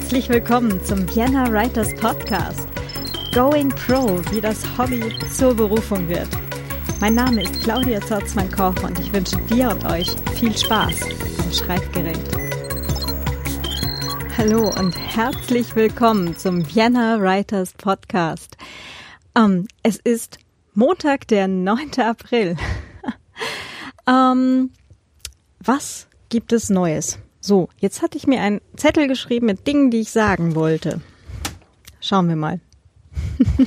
Herzlich willkommen zum Vienna Writers Podcast. Going Pro, wie das Hobby zur Berufung wird. Mein Name ist Claudia Zorzmann-Koch und ich wünsche dir und euch viel Spaß am Schreibgerät. Hallo und herzlich willkommen zum Vienna Writers Podcast. Ähm, es ist Montag, der 9. April. ähm, was gibt es Neues? So, jetzt hatte ich mir einen Zettel geschrieben mit Dingen, die ich sagen wollte. Schauen wir mal.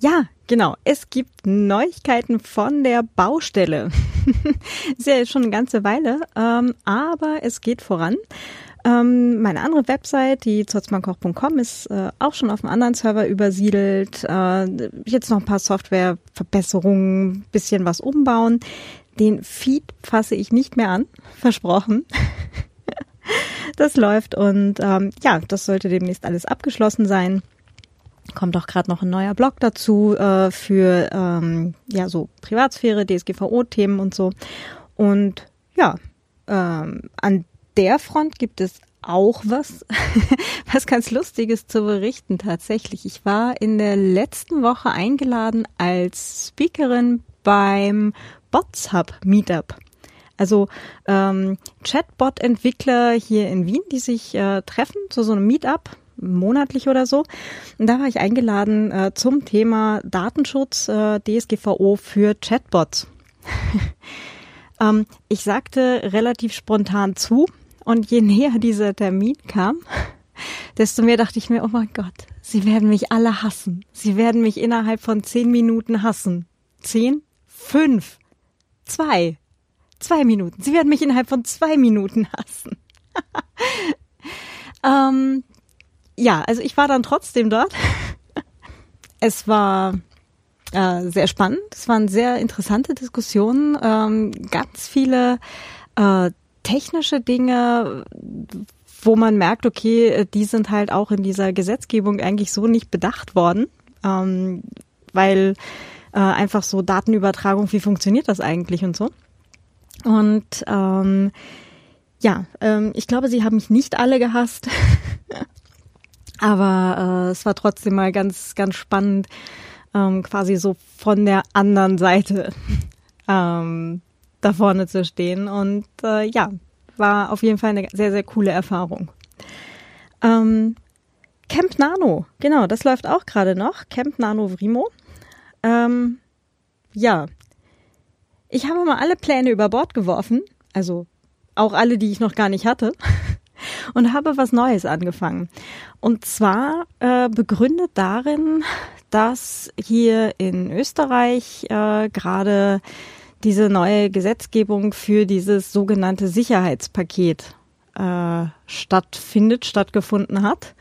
ja, genau. Es gibt Neuigkeiten von der Baustelle. Ist ja schon eine ganze Weile, ähm, aber es geht voran. Ähm, meine andere Website, die zotzmannkoch.com, ist äh, auch schon auf einem anderen Server übersiedelt. Äh, jetzt noch ein paar Softwareverbesserungen, bisschen was umbauen. Den Feed fasse ich nicht mehr an, versprochen. das läuft und ähm, ja, das sollte demnächst alles abgeschlossen sein. Kommt auch gerade noch ein neuer Blog dazu äh, für ähm, ja so Privatsphäre, DSGVO-Themen und so. Und ja, ähm, an der Front gibt es auch was, was ganz Lustiges zu berichten tatsächlich. Ich war in der letzten Woche eingeladen als Speakerin beim Bots Hub Meetup. Also ähm, Chatbot-Entwickler hier in Wien, die sich äh, treffen zu so einem Meetup monatlich oder so. Und da war ich eingeladen äh, zum Thema Datenschutz äh, DSGVO für Chatbots. ähm, ich sagte relativ spontan zu und je näher dieser Termin kam, desto mehr dachte ich mir, oh mein Gott, sie werden mich alle hassen. Sie werden mich innerhalb von zehn Minuten hassen. Zehn? Fünf? Zwei. Zwei Minuten. Sie werden mich innerhalb von zwei Minuten hassen. ähm, ja, also ich war dann trotzdem dort. es war äh, sehr spannend. Es waren sehr interessante Diskussionen. Ähm, ganz viele äh, technische Dinge, wo man merkt, okay, die sind halt auch in dieser Gesetzgebung eigentlich so nicht bedacht worden, ähm, weil äh, einfach so Datenübertragung, wie funktioniert das eigentlich und so. Und ähm, ja, ähm, ich glaube, sie haben mich nicht alle gehasst, aber äh, es war trotzdem mal ganz, ganz spannend, ähm, quasi so von der anderen Seite ähm, da vorne zu stehen. Und äh, ja, war auf jeden Fall eine sehr, sehr coole Erfahrung. Ähm, Camp Nano, genau, das läuft auch gerade noch. Camp Nano Vrimo. Ähm, ja, ich habe mal alle Pläne über Bord geworfen, also auch alle, die ich noch gar nicht hatte, und habe was Neues angefangen. Und zwar äh, begründet darin, dass hier in Österreich äh, gerade diese neue Gesetzgebung für dieses sogenannte Sicherheitspaket äh, stattfindet, stattgefunden hat.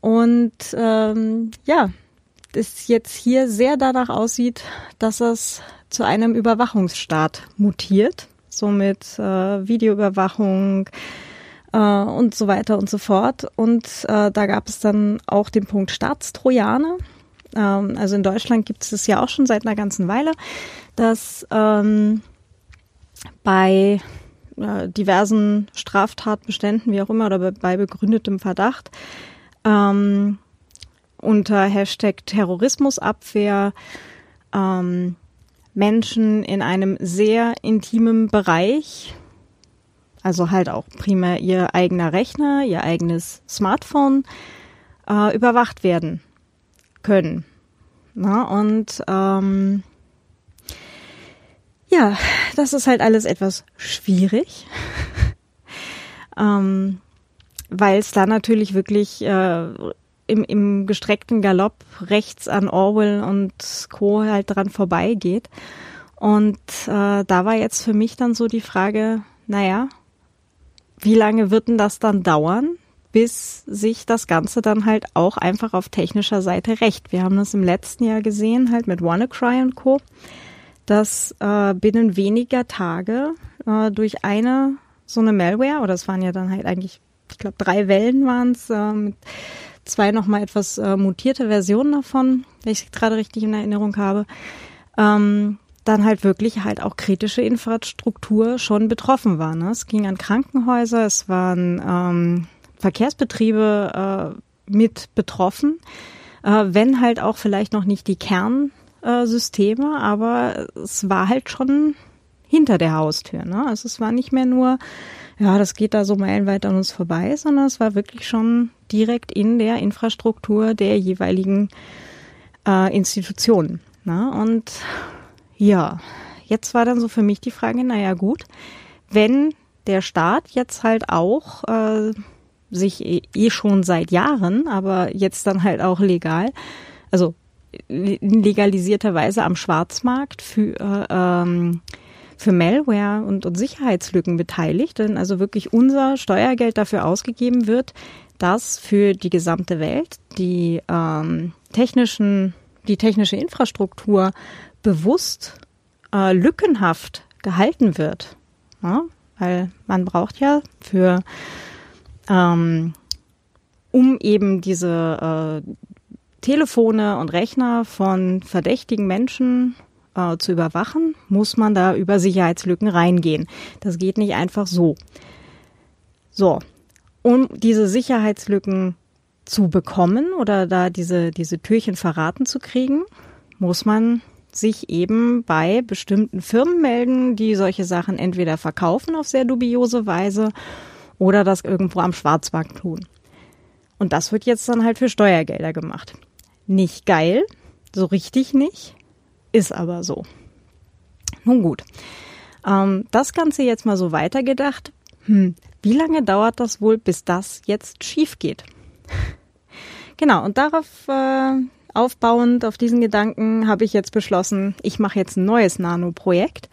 Und ähm, ja, es jetzt hier sehr danach aussieht, dass es zu einem Überwachungsstaat mutiert, somit äh, Videoüberwachung äh, und so weiter und so fort. Und äh, da gab es dann auch den Punkt Staatstrojaner. Ähm, also in Deutschland gibt es das ja auch schon seit einer ganzen Weile, dass ähm, bei äh, diversen Straftatbeständen, wie auch immer, oder bei begründetem Verdacht, ähm, unter Hashtag Terrorismusabwehr ähm, Menschen in einem sehr intimen Bereich, also halt auch primär ihr eigener Rechner, ihr eigenes Smartphone, äh, überwacht werden können. Na, und ähm, ja, das ist halt alles etwas schwierig, ähm, weil es da natürlich wirklich äh, im, im gestreckten Galopp rechts an Orwell und Co. halt dran vorbeigeht. Und äh, da war jetzt für mich dann so die Frage, naja, wie lange wird denn das dann dauern, bis sich das Ganze dann halt auch einfach auf technischer Seite rächt? Wir haben das im letzten Jahr gesehen, halt mit WannaCry und Co., dass äh, binnen weniger Tage äh, durch eine so eine Malware, oder es waren ja dann halt eigentlich, ich glaube, drei Wellen waren es, äh, mit zwei nochmal etwas äh, mutierte Versionen davon, wenn ich es gerade richtig in Erinnerung habe, ähm, dann halt wirklich halt auch kritische Infrastruktur schon betroffen war. Ne? Es ging an Krankenhäuser, es waren ähm, Verkehrsbetriebe äh, mit betroffen, äh, wenn halt auch vielleicht noch nicht die Kernsysteme, aber es war halt schon hinter der Haustür. Ne? Also es war nicht mehr nur, ja, das geht da so meilenweit an uns vorbei, sondern es war wirklich schon direkt in der Infrastruktur der jeweiligen äh, Institutionen. Ne? Und ja, jetzt war dann so für mich die Frage, naja gut, wenn der Staat jetzt halt auch äh, sich eh, eh schon seit Jahren, aber jetzt dann halt auch legal, also in legalisierter Weise am Schwarzmarkt für äh, ähm, für Malware und, und Sicherheitslücken beteiligt, denn also wirklich unser Steuergeld dafür ausgegeben wird, dass für die gesamte Welt die ähm, technischen, die technische Infrastruktur bewusst äh, lückenhaft gehalten wird. Ja? Weil man braucht ja für ähm, um eben diese äh, Telefone und Rechner von verdächtigen Menschen äh, zu überwachen, muss man da über Sicherheitslücken reingehen. Das geht nicht einfach so. So, um diese Sicherheitslücken zu bekommen oder da diese, diese Türchen verraten zu kriegen, muss man sich eben bei bestimmten Firmen melden, die solche Sachen entweder verkaufen auf sehr dubiose Weise oder das irgendwo am Schwarzmarkt tun. Und das wird jetzt dann halt für Steuergelder gemacht. Nicht geil, so richtig nicht, ist aber so. Nun gut. Ähm, das Ganze jetzt mal so weitergedacht. Hm, wie lange dauert das wohl, bis das jetzt schief geht? genau, und darauf äh, aufbauend, auf diesen Gedanken, habe ich jetzt beschlossen, ich mache jetzt ein neues Nano-Projekt.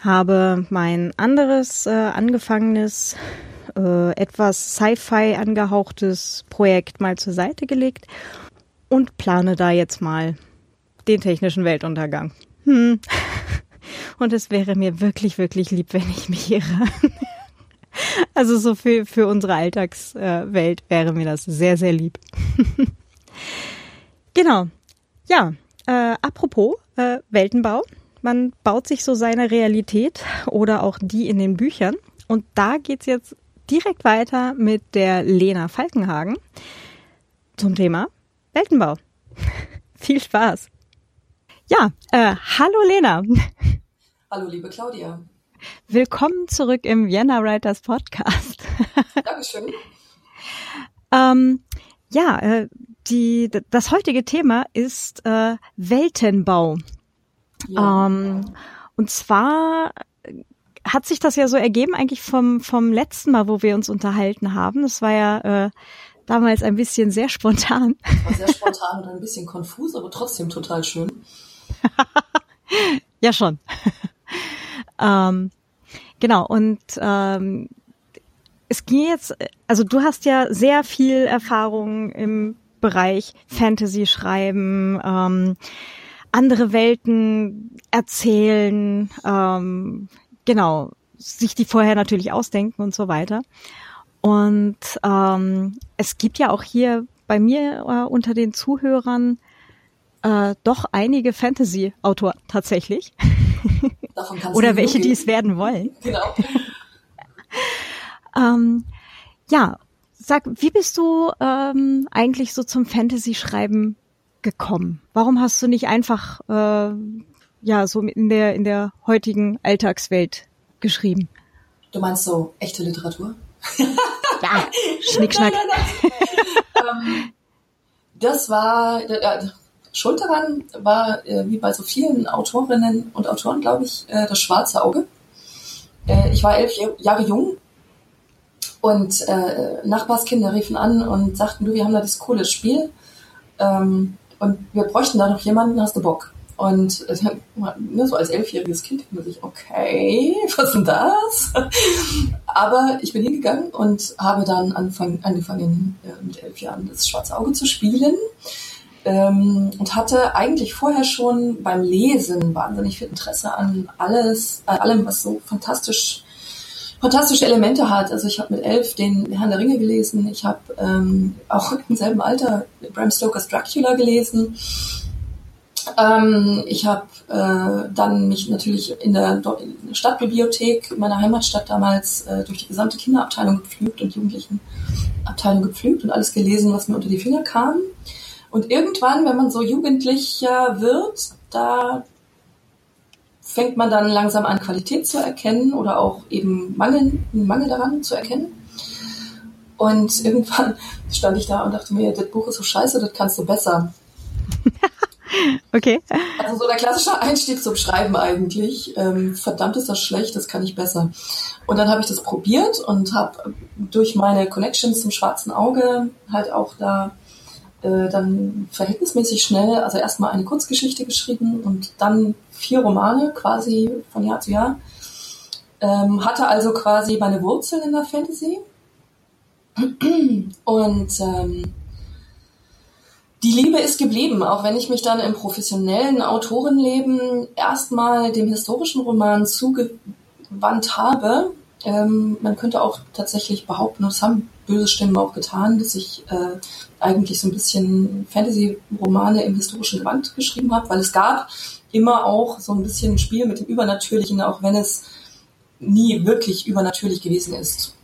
Habe mein anderes äh, angefangenes, äh, etwas Sci-Fi angehauchtes Projekt mal zur Seite gelegt und plane da jetzt mal den technischen Weltuntergang. Hm. Und es wäre mir wirklich, wirklich lieb, wenn ich mich irre. Also so für, für unsere Alltagswelt wäre mir das sehr, sehr lieb. Genau. Ja, äh, apropos äh, Weltenbau. Man baut sich so seine Realität oder auch die in den Büchern. Und da geht's jetzt direkt weiter mit der Lena Falkenhagen zum Thema Weltenbau. Viel Spaß. Ja, äh, hallo Lena. Hallo liebe Claudia. Willkommen zurück im Vienna Writers Podcast. Dankeschön. ähm, ja, äh, die, das heutige Thema ist äh, Weltenbau. Ja. Ähm, und zwar hat sich das ja so ergeben eigentlich vom, vom letzten Mal, wo wir uns unterhalten haben. Das war ja äh, damals ein bisschen sehr spontan. War sehr spontan und ein bisschen konfus, aber trotzdem total schön. ja, schon. ähm, genau, und ähm, es ging jetzt, also du hast ja sehr viel Erfahrung im Bereich Fantasy schreiben, ähm, andere Welten erzählen, ähm, genau, sich die vorher natürlich ausdenken und so weiter. Und ähm, es gibt ja auch hier bei mir äh, unter den Zuhörern äh, doch einige Fantasy-Autoren tatsächlich. Oder welche, die es werden wollen. Genau. ähm, ja, sag, wie bist du ähm, eigentlich so zum Fantasy-Schreiben gekommen? Warum hast du nicht einfach äh, ja so in der in der heutigen Alltagswelt geschrieben? Du meinst so echte Literatur? ja, Schnickschnack. Nein, nein, nein. ähm, das war äh, Schuld daran war äh, wie bei so vielen Autorinnen und Autoren, glaube ich, äh, das schwarze Auge. Äh, ich war elf Jahre jung und äh, Nachbarskinder riefen an und sagten, du, wir haben da das coole Spiel ähm, und wir bräuchten da noch jemanden, hast du Bock? Und äh, ne, so als elfjähriges Kind denkt man sich, okay, was ist denn das? Aber ich bin hingegangen und habe dann anfang, angefangen, äh, mit elf Jahren das schwarze Auge zu spielen. Ähm, und hatte eigentlich vorher schon beim Lesen wahnsinnig viel Interesse an alles, an allem, was so fantastisch fantastische Elemente hat. Also ich habe mit elf den Herrn der Ringe gelesen. Ich habe ähm, auch im selben Alter Bram Stokers Dracula gelesen. Ähm, ich habe äh, dann mich natürlich in der, Stadtbibliothek meiner Heimatstadt damals äh, durch die gesamte Kinderabteilung gepflügt und Jugendlichenabteilung gepflügt und alles gelesen, was mir unter die Finger kam. Und irgendwann, wenn man so jugendlicher wird, da fängt man dann langsam an, Qualität zu erkennen oder auch eben Mangel, Mangel daran zu erkennen. Und irgendwann stand ich da und dachte mir, das Buch ist so scheiße, das kannst du besser. okay. Also so der klassische Einstieg zum Schreiben eigentlich. Ähm, verdammt ist das schlecht, das kann ich besser. Und dann habe ich das probiert und habe durch meine Connections zum schwarzen Auge halt auch da äh, dann verhältnismäßig schnell, also erstmal eine Kurzgeschichte geschrieben und dann vier Romane quasi von Jahr zu Jahr. Ähm, hatte also quasi meine Wurzeln in der Fantasy. Und ähm, die Liebe ist geblieben, auch wenn ich mich dann im professionellen Autorenleben erstmal dem historischen Roman zugewandt habe. Ähm, man könnte auch tatsächlich behaupten, das haben böse Stimmen auch getan, dass ich äh, eigentlich so ein bisschen Fantasy-Romane im historischen Gewand geschrieben habe, weil es gab immer auch so ein bisschen ein Spiel mit dem Übernatürlichen, auch wenn es nie wirklich übernatürlich gewesen ist.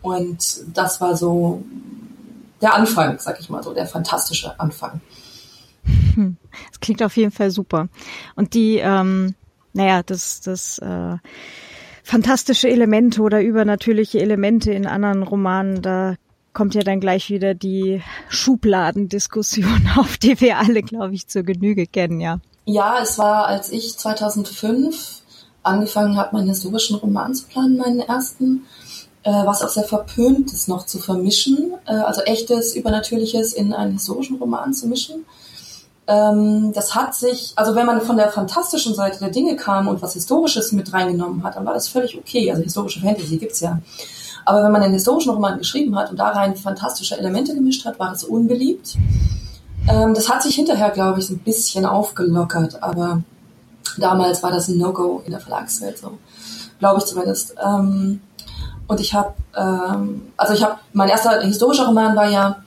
Und das war so der Anfang, sag ich mal so, der fantastische Anfang. Das klingt auf jeden Fall super. Und die, ähm, naja, das, das äh, fantastische Elemente oder übernatürliche Elemente in anderen Romanen, da kommt ja dann gleich wieder die Schubladendiskussion auf, die wir alle, glaube ich, zur Genüge kennen, ja. Ja, es war, als ich 2005 angefangen habe, meinen historischen Roman zu planen, meinen ersten, äh, was auch sehr verpönt ist, noch zu vermischen, äh, also echtes, übernatürliches in einen historischen Roman zu mischen. Ähm, das hat sich, also wenn man von der fantastischen Seite der Dinge kam und was Historisches mit reingenommen hat, dann war das völlig okay. Also historische Fantasy gibt's ja. Aber wenn man einen historischen Roman geschrieben hat und da rein fantastische Elemente gemischt hat, war das unbeliebt. Ähm, das hat sich hinterher, glaube ich, so ein bisschen aufgelockert, aber damals war das ein No-Go in der Verlagswelt, so glaube ich zumindest. Ähm, und ich habe, ähm, also ich habe, mein erster historischer Roman war ja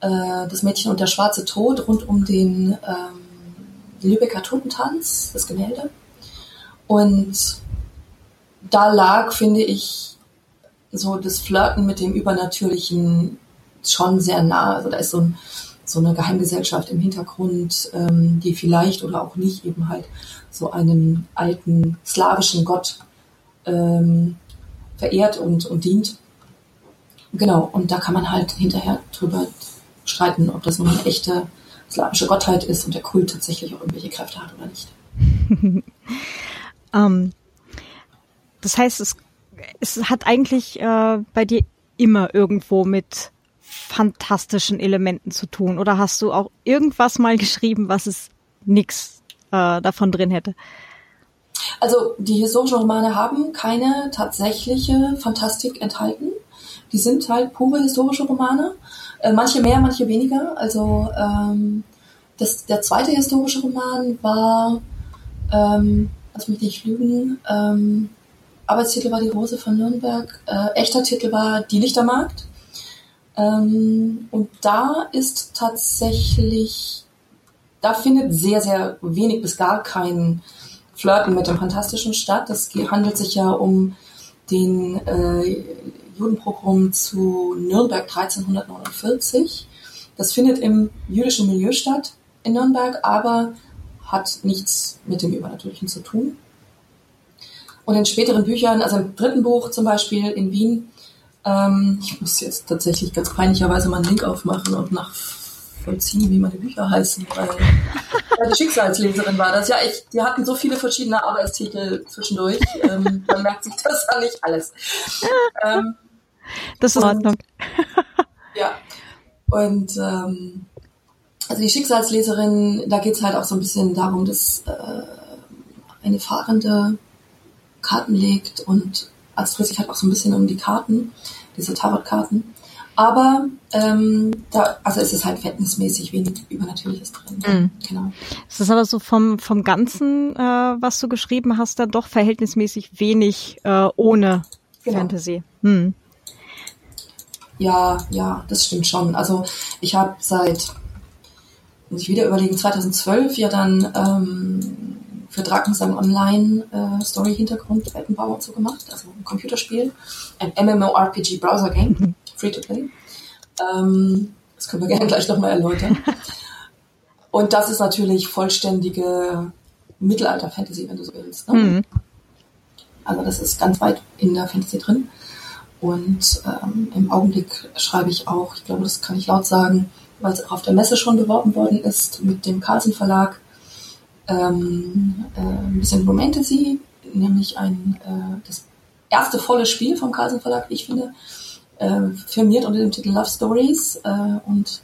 äh, Das Mädchen und der schwarze Tod rund um den ähm, Lübecker Totentanz, das Gemälde. Und da lag, finde ich, so das Flirten mit dem Übernatürlichen schon sehr nah. Also da ist so, ein, so eine Geheimgesellschaft im Hintergrund, ähm, die vielleicht oder auch nicht eben halt so einen alten slawischen Gott ähm, verehrt und, und dient. Genau, und da kann man halt hinterher drüber streiten, ob das nun eine echte slawische Gottheit ist und der Kult tatsächlich auch irgendwelche Kräfte hat oder nicht. um, ähm, das heißt, es, es hat eigentlich äh, bei dir immer irgendwo mit fantastischen Elementen zu tun. Oder hast du auch irgendwas mal geschrieben, was es nix äh, davon drin hätte? Also die historischen Romane haben keine tatsächliche Fantastik enthalten. Die sind halt pure historische Romane. Äh, manche mehr, manche weniger. Also ähm, das, der zweite historische Roman war, ähm, lass mich nicht lügen, ähm, Arbeitstitel war Die Rose von Nürnberg, äh, echter Titel war Die Lichtermarkt. Ähm, und da ist tatsächlich, da findet sehr, sehr wenig bis gar kein Flirten mit dem Fantastischen statt. Es handelt sich ja um den äh, Judenpogrom zu Nürnberg 1349. Das findet im jüdischen Milieu statt in Nürnberg, aber hat nichts mit dem Übernatürlichen zu tun. Und in späteren Büchern, also im dritten Buch zum Beispiel in Wien, ähm, ich muss jetzt tatsächlich ganz peinlicherweise mal einen Link aufmachen und nachvollziehen, wie meine Bücher heißen, weil ja, die Schicksalsleserin war das. Ja, ich, die hatten so viele verschiedene Arbeitstitel zwischendurch, ähm, man merkt sich das ja nicht alles. Ähm, das ist in Ordnung. ja. Und ähm, also die Schicksalsleserin, da geht es halt auch so ein bisschen darum, dass äh, eine Fahrende Karten legt und es dreht sich halt auch so ein bisschen um die Karten, diese Tarotkarten. Aber ähm, da, also es ist halt verhältnismäßig wenig Übernatürliches drin. Mhm. Genau. Es ist aber so vom, vom Ganzen, äh, was du geschrieben hast, dann doch verhältnismäßig wenig äh, ohne genau. Fantasy. Mhm. Ja, ja, das stimmt schon. Also ich habe seit muss ich wieder überlegen, 2012 ja dann ähm, für Drakensang Online äh, Story-Hintergrund Weltenbau und so gemacht, also ein Computerspiel, ein MMORPG Browser Game, mhm. free to play. Ähm, das können wir gerne gleich nochmal erläutern. Und das ist natürlich vollständige Mittelalter-Fantasy, wenn du so willst. Ne? Mhm. Also das ist ganz weit in der Fantasy drin. Und ähm, im Augenblick schreibe ich auch, ich glaube, das kann ich laut sagen, weil es auch auf der Messe schon beworben worden ist, mit dem Carlsen Verlag, ähm, äh, ein bisschen Romantasy, nämlich ein, äh, das erste volle Spiel vom Carlsen Verlag, wie ich finde, äh, firmiert unter dem Titel Love Stories äh, und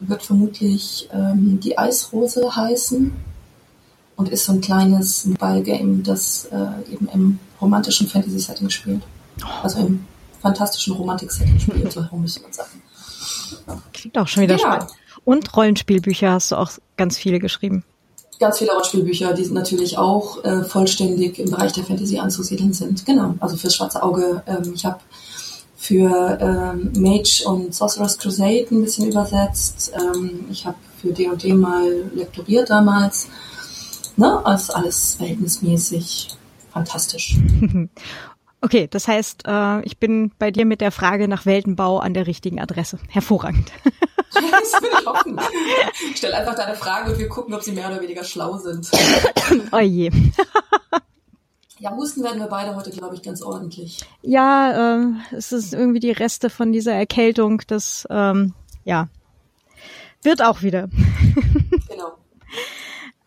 wird vermutlich ähm, die Eisrose heißen und ist so ein kleines Ballgame, das äh, eben im romantischen Fantasy-Setting spielt. Also im fantastischen Romantik-Setting spielt, so herum müsste man sagen. Klingt auch schon wieder ja. spannend. Und Rollenspielbücher hast du auch ganz viele geschrieben. Ganz viele Rollenspielbücher, die natürlich auch äh, vollständig im Bereich der Fantasy anzusiedeln sind. Genau, also fürs Schwarze Auge. Ähm, ich habe für ähm, Mage und Sorcerer's Crusade ein bisschen übersetzt. Ähm, ich habe für D&D mal lektoriert damals. Ne? Also alles verhältnismäßig fantastisch. Okay, das heißt, äh, ich bin bei dir mit der Frage nach Weltenbau an der richtigen Adresse. Hervorragend. Das will ich hoffen. Stell einfach deine Frage und wir gucken, ob sie mehr oder weniger schlau sind. Oh je. Ja, husten werden wir beide heute, glaube ich, ganz ordentlich. Ja, äh, es ist irgendwie die Reste von dieser Erkältung. Das, ähm, ja, wird auch wieder. Genau.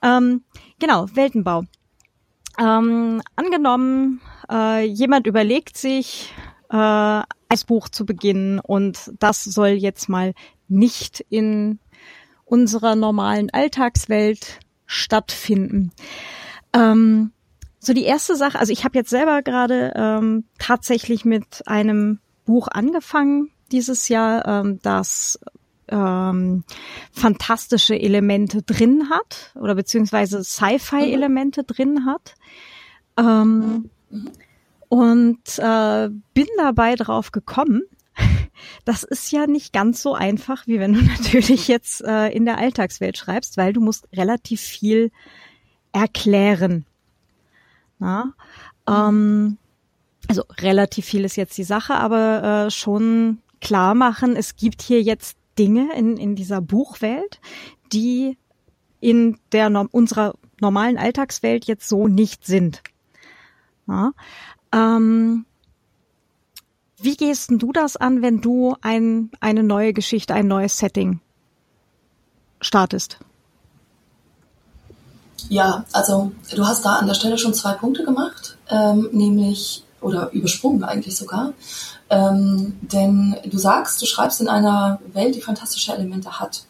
ähm, genau, Weltenbau. Ähm, angenommen, äh, jemand überlegt sich, äh, ein Buch zu beginnen und das soll jetzt mal nicht in unserer normalen Alltagswelt stattfinden. Ähm, so die erste Sache, also ich habe jetzt selber gerade ähm, tatsächlich mit einem Buch angefangen dieses Jahr, ähm, das ähm, fantastische Elemente drin hat oder beziehungsweise Sci-Fi-Elemente mhm. drin hat. Ähm, mhm. Und äh, bin dabei drauf gekommen, das ist ja nicht ganz so einfach, wie wenn du natürlich jetzt äh, in der Alltagswelt schreibst, weil du musst relativ viel erklären. Na? Ähm, also relativ viel ist jetzt die Sache, aber äh, schon klar machen, es gibt hier jetzt Dinge in, in dieser Buchwelt, die in der unserer normalen Alltagswelt jetzt so nicht sind. Ja? Ähm, wie gehst du das an, wenn du ein, eine neue Geschichte, ein neues Setting startest? Ja, also du hast da an der Stelle schon zwei Punkte gemacht, ähm, nämlich oder übersprungen eigentlich sogar. Ähm, denn du sagst, du schreibst in einer Welt, die fantastische Elemente hat.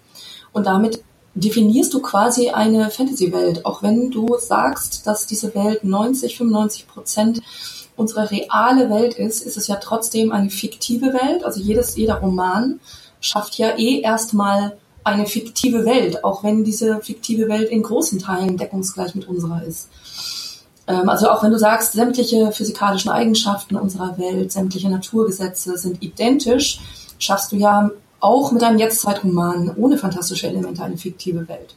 Und damit definierst du quasi eine Fantasy-Welt, auch wenn du sagst, dass diese Welt 90, 95 Prozent unsere reale Welt ist, ist es ja trotzdem eine fiktive Welt. Also jedes, jeder Roman schafft ja eh erstmal eine fiktive Welt, auch wenn diese fiktive Welt in großen Teilen deckungsgleich mit unserer ist. Ähm, also auch wenn du sagst, sämtliche physikalischen Eigenschaften unserer Welt, sämtliche Naturgesetze sind identisch, schaffst du ja auch mit einem Jetztzeitroman ohne fantastische Elemente eine fiktive Welt.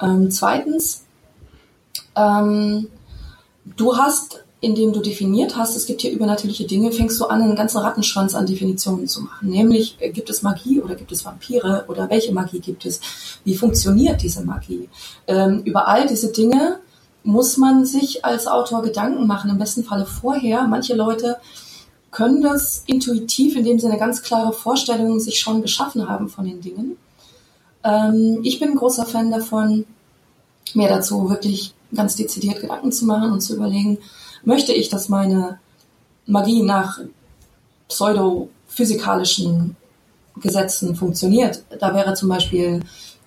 Ähm, zweitens, ähm, du hast indem du definiert hast, es gibt hier übernatürliche Dinge, fängst du an, einen ganzen Rattenschwanz an Definitionen zu machen. Nämlich, äh, gibt es Magie oder gibt es Vampire oder welche Magie gibt es? Wie funktioniert diese Magie? Ähm, über all diese Dinge muss man sich als Autor Gedanken machen, im besten Falle vorher. Manche Leute können das intuitiv, indem sie eine ganz klare Vorstellung sich schon geschaffen haben von den Dingen. Ähm, ich bin ein großer Fan davon, mir dazu wirklich ganz dezidiert Gedanken zu machen und zu überlegen, möchte ich, dass meine Magie nach pseudophysikalischen Gesetzen funktioniert. Da wäre zum Beispiel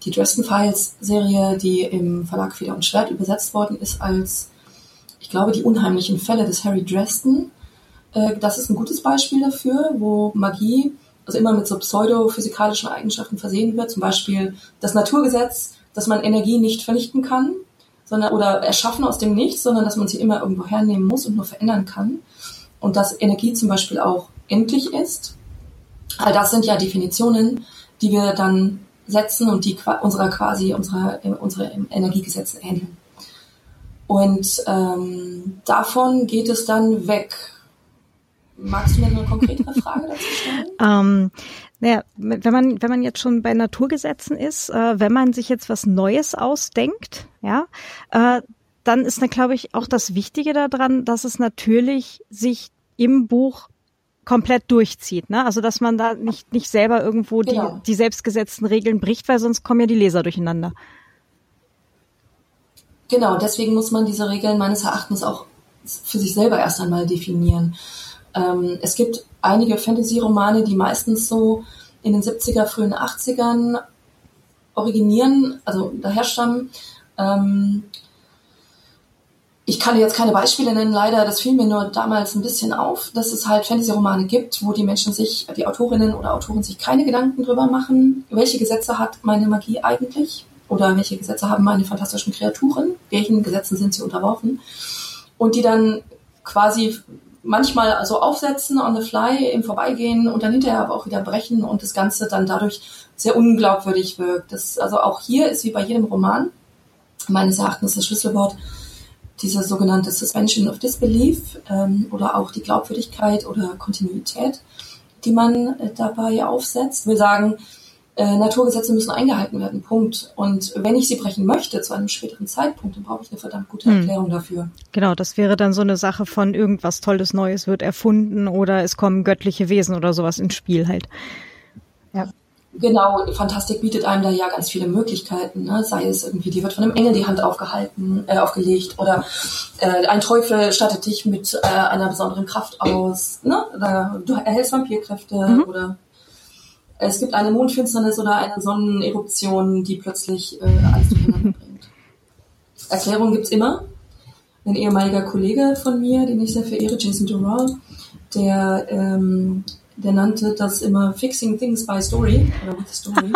die Dresden Files Serie, die im Verlag Feder und Schwert übersetzt worden ist als, ich glaube, die unheimlichen Fälle des Harry Dresden. Äh, das ist ein gutes Beispiel dafür, wo Magie also immer mit so pseudophysikalischen Eigenschaften versehen wird. Zum Beispiel das Naturgesetz, dass man Energie nicht vernichten kann sondern oder erschaffen aus dem Nichts, sondern dass man sie immer irgendwo hernehmen muss und nur verändern kann. Und dass Energie zum Beispiel auch endlich ist. All das sind ja Definitionen, die wir dann setzen und die unserer quasi unsere, unsere Energiegesetze ähneln. Und ähm, davon geht es dann weg. Magst du mir eine konkretere Frage dazu stellen? ähm, naja, wenn man, wenn man jetzt schon bei Naturgesetzen ist, äh, wenn man sich jetzt was Neues ausdenkt, ja, äh, dann ist da, glaube ich, auch das Wichtige daran, dass es natürlich sich im Buch komplett durchzieht, ne? Also dass man da nicht nicht selber irgendwo genau. die die selbstgesetzten Regeln bricht, weil sonst kommen ja die Leser durcheinander. Genau, deswegen muss man diese Regeln meines Erachtens auch für sich selber erst einmal definieren. Ähm, es gibt einige Fantasy-Romane, die meistens so in den 70er, frühen 80ern originieren, also daher stammen. Ähm, ich kann jetzt keine Beispiele nennen, leider. Das fiel mir nur damals ein bisschen auf, dass es halt Fantasy-Romane gibt, wo die Menschen sich, die Autorinnen oder Autoren sich keine Gedanken drüber machen, welche Gesetze hat meine Magie eigentlich oder welche Gesetze haben meine fantastischen Kreaturen, welchen Gesetzen sind sie unterworfen und die dann quasi manchmal also aufsetzen on the fly im Vorbeigehen und dann hinterher aber auch wieder brechen und das Ganze dann dadurch sehr unglaubwürdig wirkt. Das, also auch hier ist wie bei jedem Roman meines Erachtens das Schlüsselwort diese sogenannte Suspension of Disbelief ähm, oder auch die Glaubwürdigkeit oder Kontinuität, die man äh, dabei aufsetzt. Wir sagen, äh, Naturgesetze müssen eingehalten werden, Punkt. Und wenn ich sie brechen möchte zu einem späteren Zeitpunkt, dann brauche ich eine verdammt gute hm. Erklärung hm. dafür. Genau, das wäre dann so eine Sache von irgendwas Tolles Neues wird erfunden oder es kommen göttliche Wesen oder sowas ins Spiel halt. Ja. Genau, Fantastik bietet einem da ja ganz viele Möglichkeiten. Ne? Sei es irgendwie, die wird von einem Engel die Hand aufgehalten, äh, aufgelegt oder äh, ein Teufel stattet dich mit äh, einer besonderen Kraft aus. Ne? Oder du erhältst Vampirkräfte mhm. oder es gibt eine Mondfinsternis oder eine Sonneneruption, die plötzlich äh, alles durcheinander bringt. Erklärung gibt's immer. Ein ehemaliger Kollege von mir, den ich sehr verehre, Jason Dural, der ähm, der nannte das immer Fixing Things by Story oder with Story.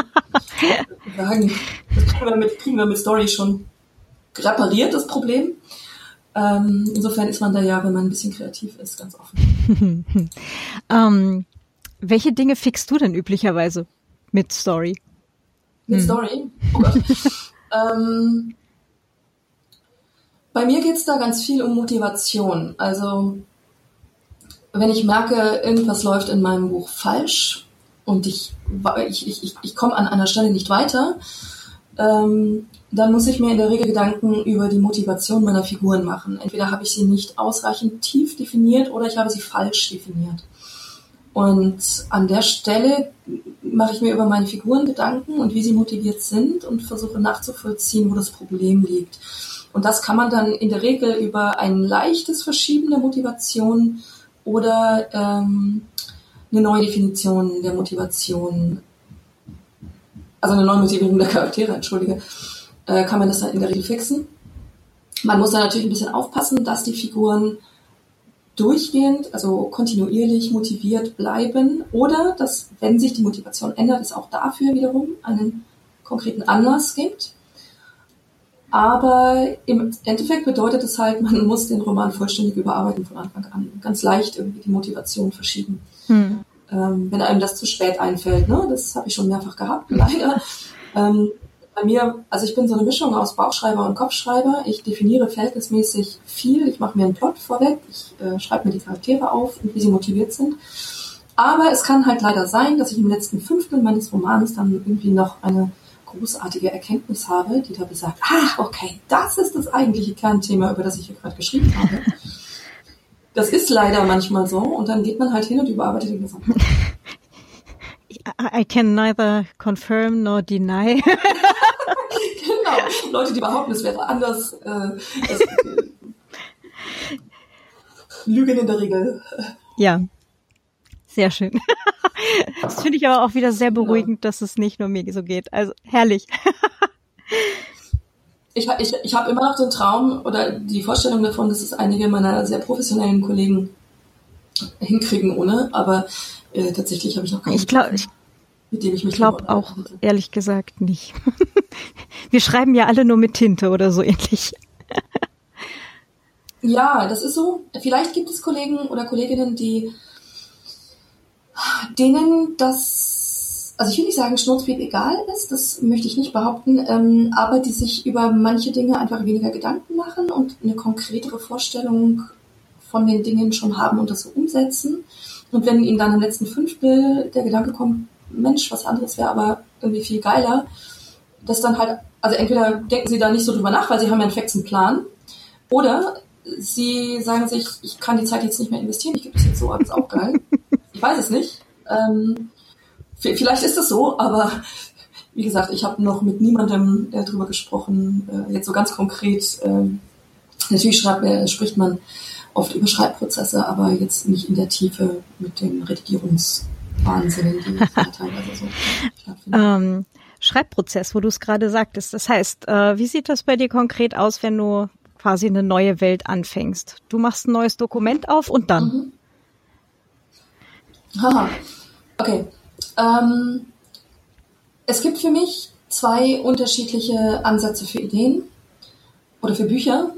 sagen, das kriegen wir, mit, kriegen wir mit Story schon repariert, das Problem. Ähm, insofern ist man da ja, wenn man ein bisschen kreativ ist, ganz offen. ähm, welche Dinge fixst du denn üblicherweise mit Story? Mit hm. Story? Oh Gott. ähm, bei mir geht's da ganz viel um Motivation. Also wenn ich merke, irgendwas läuft in meinem Buch falsch und ich, ich, ich, ich komme an einer Stelle nicht weiter, ähm, dann muss ich mir in der Regel Gedanken über die Motivation meiner Figuren machen. Entweder habe ich sie nicht ausreichend tief definiert oder ich habe sie falsch definiert. Und an der Stelle mache ich mir über meine Figuren Gedanken und wie sie motiviert sind und versuche nachzuvollziehen, wo das Problem liegt. Und das kann man dann in der Regel über ein leichtes Verschieben der Motivation oder ähm, eine neue Definition der Motivation, also eine neue Motivierung der Charaktere, entschuldige, äh, kann man das dann in der Regel fixen. Man muss da natürlich ein bisschen aufpassen, dass die Figuren durchgehend, also kontinuierlich motiviert bleiben oder dass, wenn sich die Motivation ändert, es auch dafür wiederum einen konkreten Anlass gibt. Aber im Endeffekt bedeutet es halt, man muss den Roman vollständig überarbeiten von Anfang an. Ganz leicht irgendwie die Motivation verschieben. Hm. Ähm, wenn einem das zu spät einfällt, ne? das habe ich schon mehrfach gehabt, leider. Ähm, bei mir, also ich bin so eine Mischung aus Bauchschreiber und Kopfschreiber. Ich definiere verhältnismäßig viel. Ich mache mir einen Plot vorweg. Ich äh, schreibe mir die Charaktere auf und wie sie motiviert sind. Aber es kann halt leider sein, dass ich im letzten Fünftel meines Romans dann irgendwie noch eine großartige Erkenntnis habe, die da besagt, ah, okay, das ist das eigentliche Kernthema, über das ich hier gerade geschrieben habe. Das ist leider manchmal so und dann geht man halt hin und überarbeitet die gesamte. I can neither confirm nor deny. genau, Leute, die behaupten, es wäre anders. Äh, äh, Lügen in der Regel. Ja, sehr schön. Das finde ich aber auch wieder sehr beruhigend, dass es nicht nur mir so geht. Also herrlich. Ich, ich, ich habe immer noch den Traum oder die Vorstellung davon, dass es einige meiner sehr professionellen Kollegen hinkriegen ohne, aber äh, tatsächlich habe ich noch keinen. Ich glaube, ich, ich glaube auch ehrlich gesagt nicht. Wir schreiben ja alle nur mit Tinte oder so ähnlich. Ja, das ist so. Vielleicht gibt es Kollegen oder Kolleginnen, die denen das, also ich will nicht sagen, Schnurzpiep egal ist, das möchte ich nicht behaupten, ähm, aber die sich über manche Dinge einfach weniger Gedanken machen und eine konkretere Vorstellung von den Dingen schon haben und das so umsetzen. Und wenn ihnen dann im letzten Fünftel der Gedanke kommt, Mensch, was anderes wäre aber irgendwie viel geiler, dass dann halt, also entweder denken sie da nicht so drüber nach, weil sie haben ja einen fixen Plan, oder sie sagen sich, ich kann die Zeit jetzt nicht mehr investieren, ich gebe das jetzt so, aber ist auch geil. Ich weiß es nicht. Ähm, Vielleicht ist es so, aber wie gesagt, ich habe noch mit niemandem äh, darüber gesprochen, äh, jetzt so ganz konkret. Äh, natürlich schreibt, äh, spricht man oft über Schreibprozesse, aber jetzt nicht in der Tiefe mit den Redigierungswahnsinnigen, die teilweise so stattfinden. Ähm, Schreibprozess, wo du es gerade sagtest. Das heißt, äh, wie sieht das bei dir konkret aus, wenn du quasi eine neue Welt anfängst? Du machst ein neues Dokument auf und dann? Mhm. Haha. Okay. Ähm, es gibt für mich zwei unterschiedliche Ansätze für Ideen oder für Bücher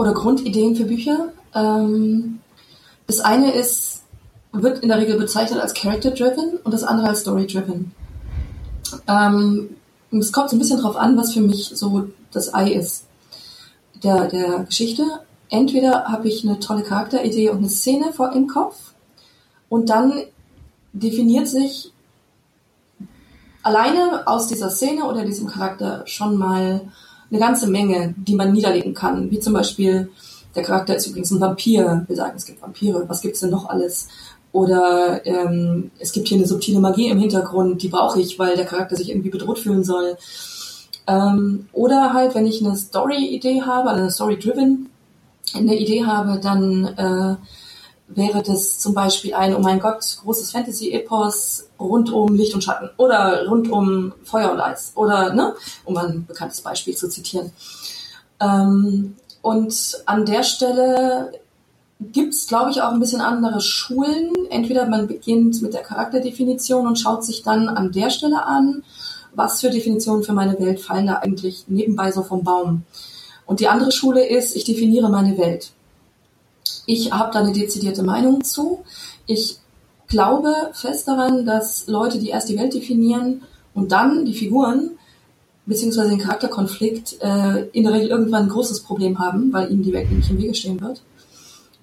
oder Grundideen für Bücher. Ähm, das eine ist, wird in der Regel bezeichnet als Character-Driven und das andere als Story-Driven. Ähm, es kommt so ein bisschen drauf an, was für mich so das Ei ist der, der Geschichte. Entweder habe ich eine tolle Charakteridee und eine Szene vor im Kopf und dann definiert sich alleine aus dieser Szene oder diesem Charakter schon mal eine ganze Menge, die man niederlegen kann. Wie zum Beispiel, der Charakter ist übrigens ein Vampir. Wir sagen, es gibt Vampire. Was gibt's denn noch alles? Oder ähm, es gibt hier eine subtile Magie im Hintergrund, die brauche ich, weil der Charakter sich irgendwie bedroht fühlen soll. Ähm, oder halt, wenn ich eine Story-Idee habe, also eine Story-driven eine Idee habe, dann äh, wäre das zum Beispiel ein, oh mein Gott, großes Fantasy-Epos rund um Licht und Schatten oder rund um Feuer und Eis oder, ne, um ein bekanntes Beispiel zu zitieren. Ähm, und an der Stelle gibt's, glaube ich, auch ein bisschen andere Schulen. Entweder man beginnt mit der Charakterdefinition und schaut sich dann an der Stelle an, was für Definitionen für meine Welt fallen da eigentlich nebenbei so vom Baum. Und die andere Schule ist, ich definiere meine Welt. Ich habe da eine dezidierte Meinung zu. Ich glaube fest daran, dass Leute, die erst die Welt definieren und dann die Figuren beziehungsweise den Charakterkonflikt äh, in der Regel irgendwann ein großes Problem haben, weil ihnen die Welt nicht im Wege stehen wird.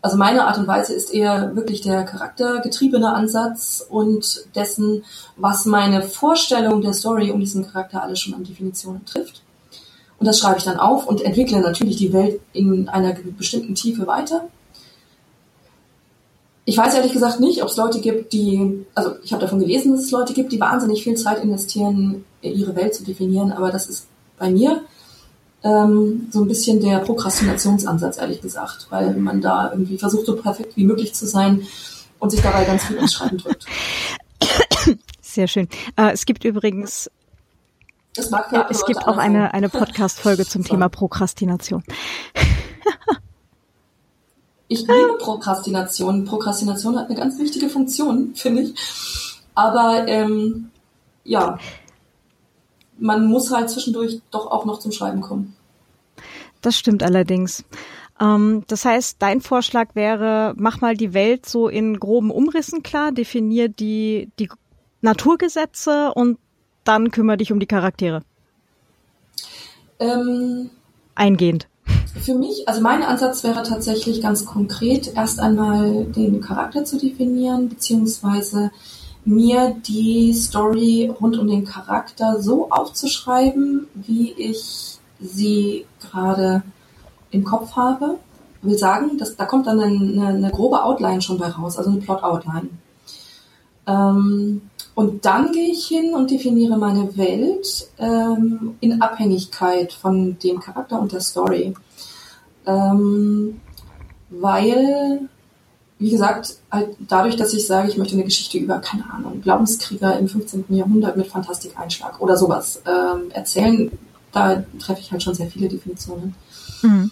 Also meine Art und Weise ist eher wirklich der charaktergetriebene Ansatz und dessen, was meine Vorstellung der Story um diesen Charakter alles schon an Definitionen trifft. Und das schreibe ich dann auf und entwickle natürlich die Welt in einer bestimmten Tiefe weiter. Ich weiß ehrlich gesagt nicht, ob es Leute gibt, die, also ich habe davon gelesen, dass es Leute gibt, die wahnsinnig viel Zeit investieren, ihre Welt zu definieren, aber das ist bei mir ähm, so ein bisschen der Prokrastinationsansatz, ehrlich gesagt, weil man da irgendwie versucht, so perfekt wie möglich zu sein und sich dabei ganz viel ins Schreiben drückt. Sehr schön. Äh, es gibt übrigens es gibt auch eine, eine Podcast-Folge zum Thema Prokrastination. Ich liebe Prokrastination. Prokrastination hat eine ganz wichtige Funktion, finde ich. Aber ähm, ja, man muss halt zwischendurch doch auch noch zum Schreiben kommen. Das stimmt allerdings. Ähm, das heißt, dein Vorschlag wäre, mach mal die Welt so in groben Umrissen klar, definier die, die Naturgesetze und dann kümmere dich um die Charaktere. Ähm, Eingehend. Für mich, also mein Ansatz wäre tatsächlich ganz konkret, erst einmal den Charakter zu definieren, beziehungsweise mir die Story rund um den Charakter so aufzuschreiben, wie ich sie gerade im Kopf habe. Ich will sagen, dass, da kommt dann eine, eine grobe Outline schon bei raus, also eine Plot-Outline. Ähm, und dann gehe ich hin und definiere meine Welt ähm, in Abhängigkeit von dem Charakter und der Story. Ähm, weil, wie gesagt, halt dadurch, dass ich sage, ich möchte eine Geschichte über, keine Ahnung, Glaubenskrieger im 15. Jahrhundert mit Fantastikeinschlag oder sowas ähm, erzählen, da treffe ich halt schon sehr viele Definitionen. Mhm.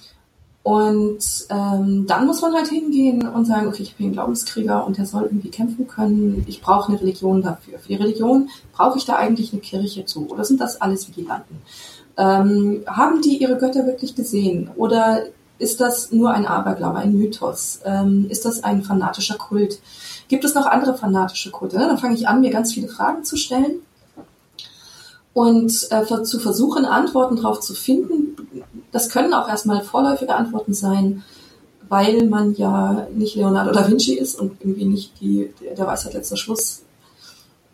Und ähm, dann muss man halt hingehen und sagen, okay, ich bin ein Glaubenskrieger und der soll irgendwie kämpfen können. Ich brauche eine Religion dafür. Für die Religion brauche ich da eigentlich eine Kirche zu. Oder sind das alles Vigilanten? Ähm, haben die ihre Götter wirklich gesehen? Oder ist das nur ein Aberglaube, ein Mythos? Ähm, ist das ein fanatischer Kult? Gibt es noch andere fanatische Kulte? Dann fange ich an, mir ganz viele Fragen zu stellen und äh, zu versuchen, Antworten darauf zu finden. Das können auch erstmal vorläufige Antworten sein, weil man ja nicht Leonardo da Vinci ist und irgendwie nicht die, der Weisheit letzter Schluss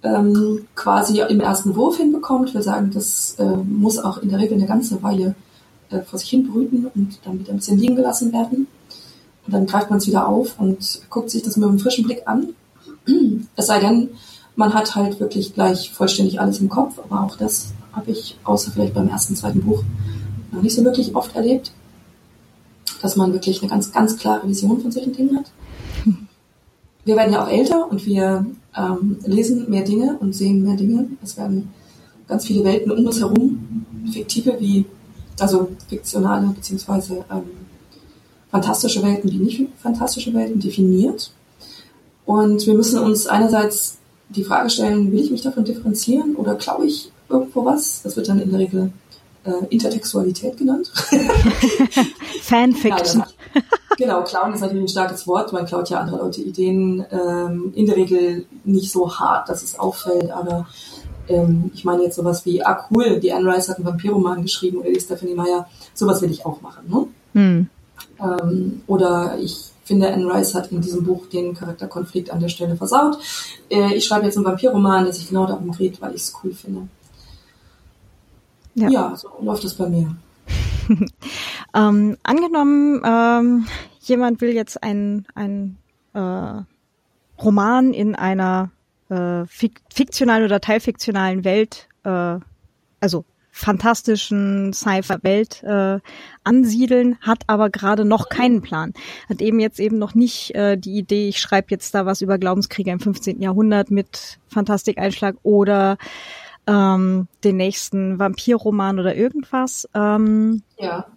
ähm, quasi im ersten Wurf hinbekommt. Wir sagen, das äh, muss auch in der Regel eine ganze Weile äh, vor sich hin brüten und dann wieder ein bisschen liegen gelassen werden. Und dann greift man es wieder auf und guckt sich das mit einem frischen Blick an. Es sei denn, man hat halt wirklich gleich vollständig alles im Kopf, aber auch das habe ich außer vielleicht beim ersten, zweiten Buch noch nicht so wirklich oft erlebt, dass man wirklich eine ganz, ganz klare Vision von solchen Dingen hat. Wir werden ja auch älter und wir ähm, lesen mehr Dinge und sehen mehr Dinge. Es werden ganz viele Welten um uns herum, fiktive wie, also fiktionale beziehungsweise ähm, fantastische Welten wie nicht fantastische Welten definiert. Und wir müssen uns einerseits die Frage stellen, will ich mich davon differenzieren oder klaue ich irgendwo was? Das wird dann in der Regel äh, Intertextualität genannt. Fanfiction. Ja, genau, klauen ist natürlich ein starkes Wort. Man klaut ja andere Leute Ideen. Ähm, in der Regel nicht so hart, dass es auffällt, aber ähm, ich meine jetzt sowas wie, ah cool, die Anne Rice hat einen Vampiroman geschrieben oder die Stephanie Meyer, sowas will ich auch machen. Ne? Hm. Ähm, oder ich finde, Anne Rice hat in diesem Buch den Charakterkonflikt an der Stelle versaut. Äh, ich schreibe jetzt einen Vampirroman, der sich genau darum dreht, weil ich es cool finde. Ja. ja, so läuft das bei mir. ähm, angenommen, ähm, jemand will jetzt ein, ein äh, Roman in einer äh, fiktionalen oder teilfiktionalen Welt, äh, also fantastischen Sci-Fi-Welt äh, ansiedeln, hat aber gerade noch keinen Plan. Hat eben jetzt eben noch nicht äh, die Idee, ich schreibe jetzt da was über Glaubenskrieger im 15. Jahrhundert mit Fantastikeinschlag oder ähm, den nächsten Vampirroman oder irgendwas. Ähm, ja.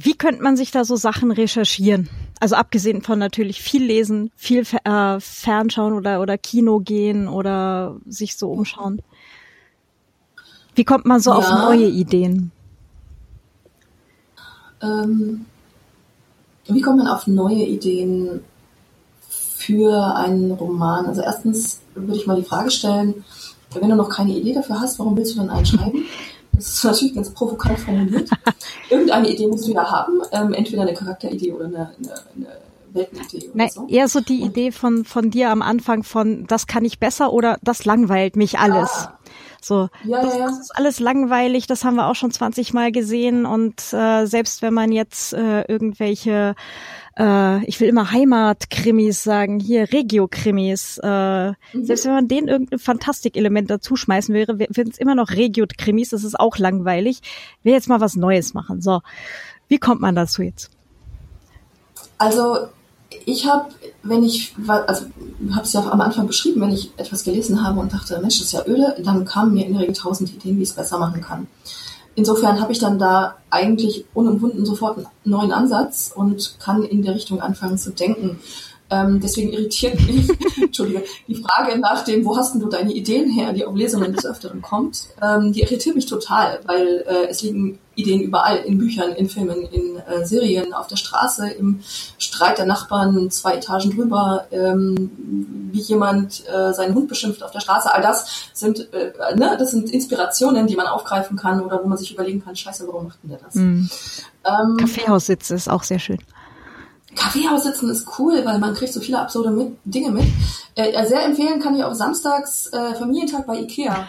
Wie könnte man sich da so Sachen recherchieren? Also abgesehen von natürlich viel lesen, viel äh, Fernschauen oder, oder Kino gehen oder sich so umschauen. Wie kommt man so ja. auf neue Ideen? Ähm, wie kommt man auf neue Ideen für einen Roman? Also erstens würde ich mal die Frage stellen, wenn du noch keine Idee dafür hast, warum willst du dann einen schreiben? Das ist natürlich ganz provokant formuliert. Irgendeine Idee musst du ja haben, ähm, entweder eine Charakteridee oder eine, eine, eine Weltenidee oder so. Eher so die Und, Idee von, von dir am Anfang von, das kann ich besser oder das langweilt mich alles. Ah, so, ja, das, ja, das ist alles langweilig, das haben wir auch schon 20 Mal gesehen und äh, selbst wenn man jetzt äh, irgendwelche äh, ich will immer Heimatkrimis sagen, hier Regio-Krimis. Äh, mhm. Selbst wenn man denen irgendein Fantastikelement dazu schmeißen wäre, wären es immer noch Regio-Krimis, das ist auch langweilig. Will jetzt mal was Neues machen. So, wie kommt man dazu jetzt? Also ich habe, wenn ich, also habe es ja am Anfang beschrieben, wenn ich etwas gelesen habe und dachte, Mensch, das ist ja öde, dann kamen mir in der Regel tausend Ideen, wie ich es besser machen kann. Insofern habe ich dann da eigentlich unumwunden sofort einen neuen Ansatz und kann in der Richtung anfangen zu denken. Ähm, deswegen irritiert mich, Entschuldige, die Frage nach dem, wo hast denn du deine Ideen her, die auf Lesungen des Öfteren kommt, ähm, die irritiert mich total, weil äh, es liegen Ideen überall, in Büchern, in Filmen, in äh, Serien, auf der Straße, im Streit der Nachbarn, zwei Etagen drüber, ähm, wie jemand äh, seinen Hund beschimpft auf der Straße. All das sind, äh, ne, das sind Inspirationen, die man aufgreifen kann oder wo man sich überlegen kann, scheiße, warum macht denn der das? Mhm. Ähm, Kaffeehaussitze ist auch sehr schön. Kaffeehaus sitzen ist cool, weil man kriegt so viele absurde mit, Dinge mit. Äh, sehr empfehlen kann ich auch samstags äh, Familientag bei Ikea.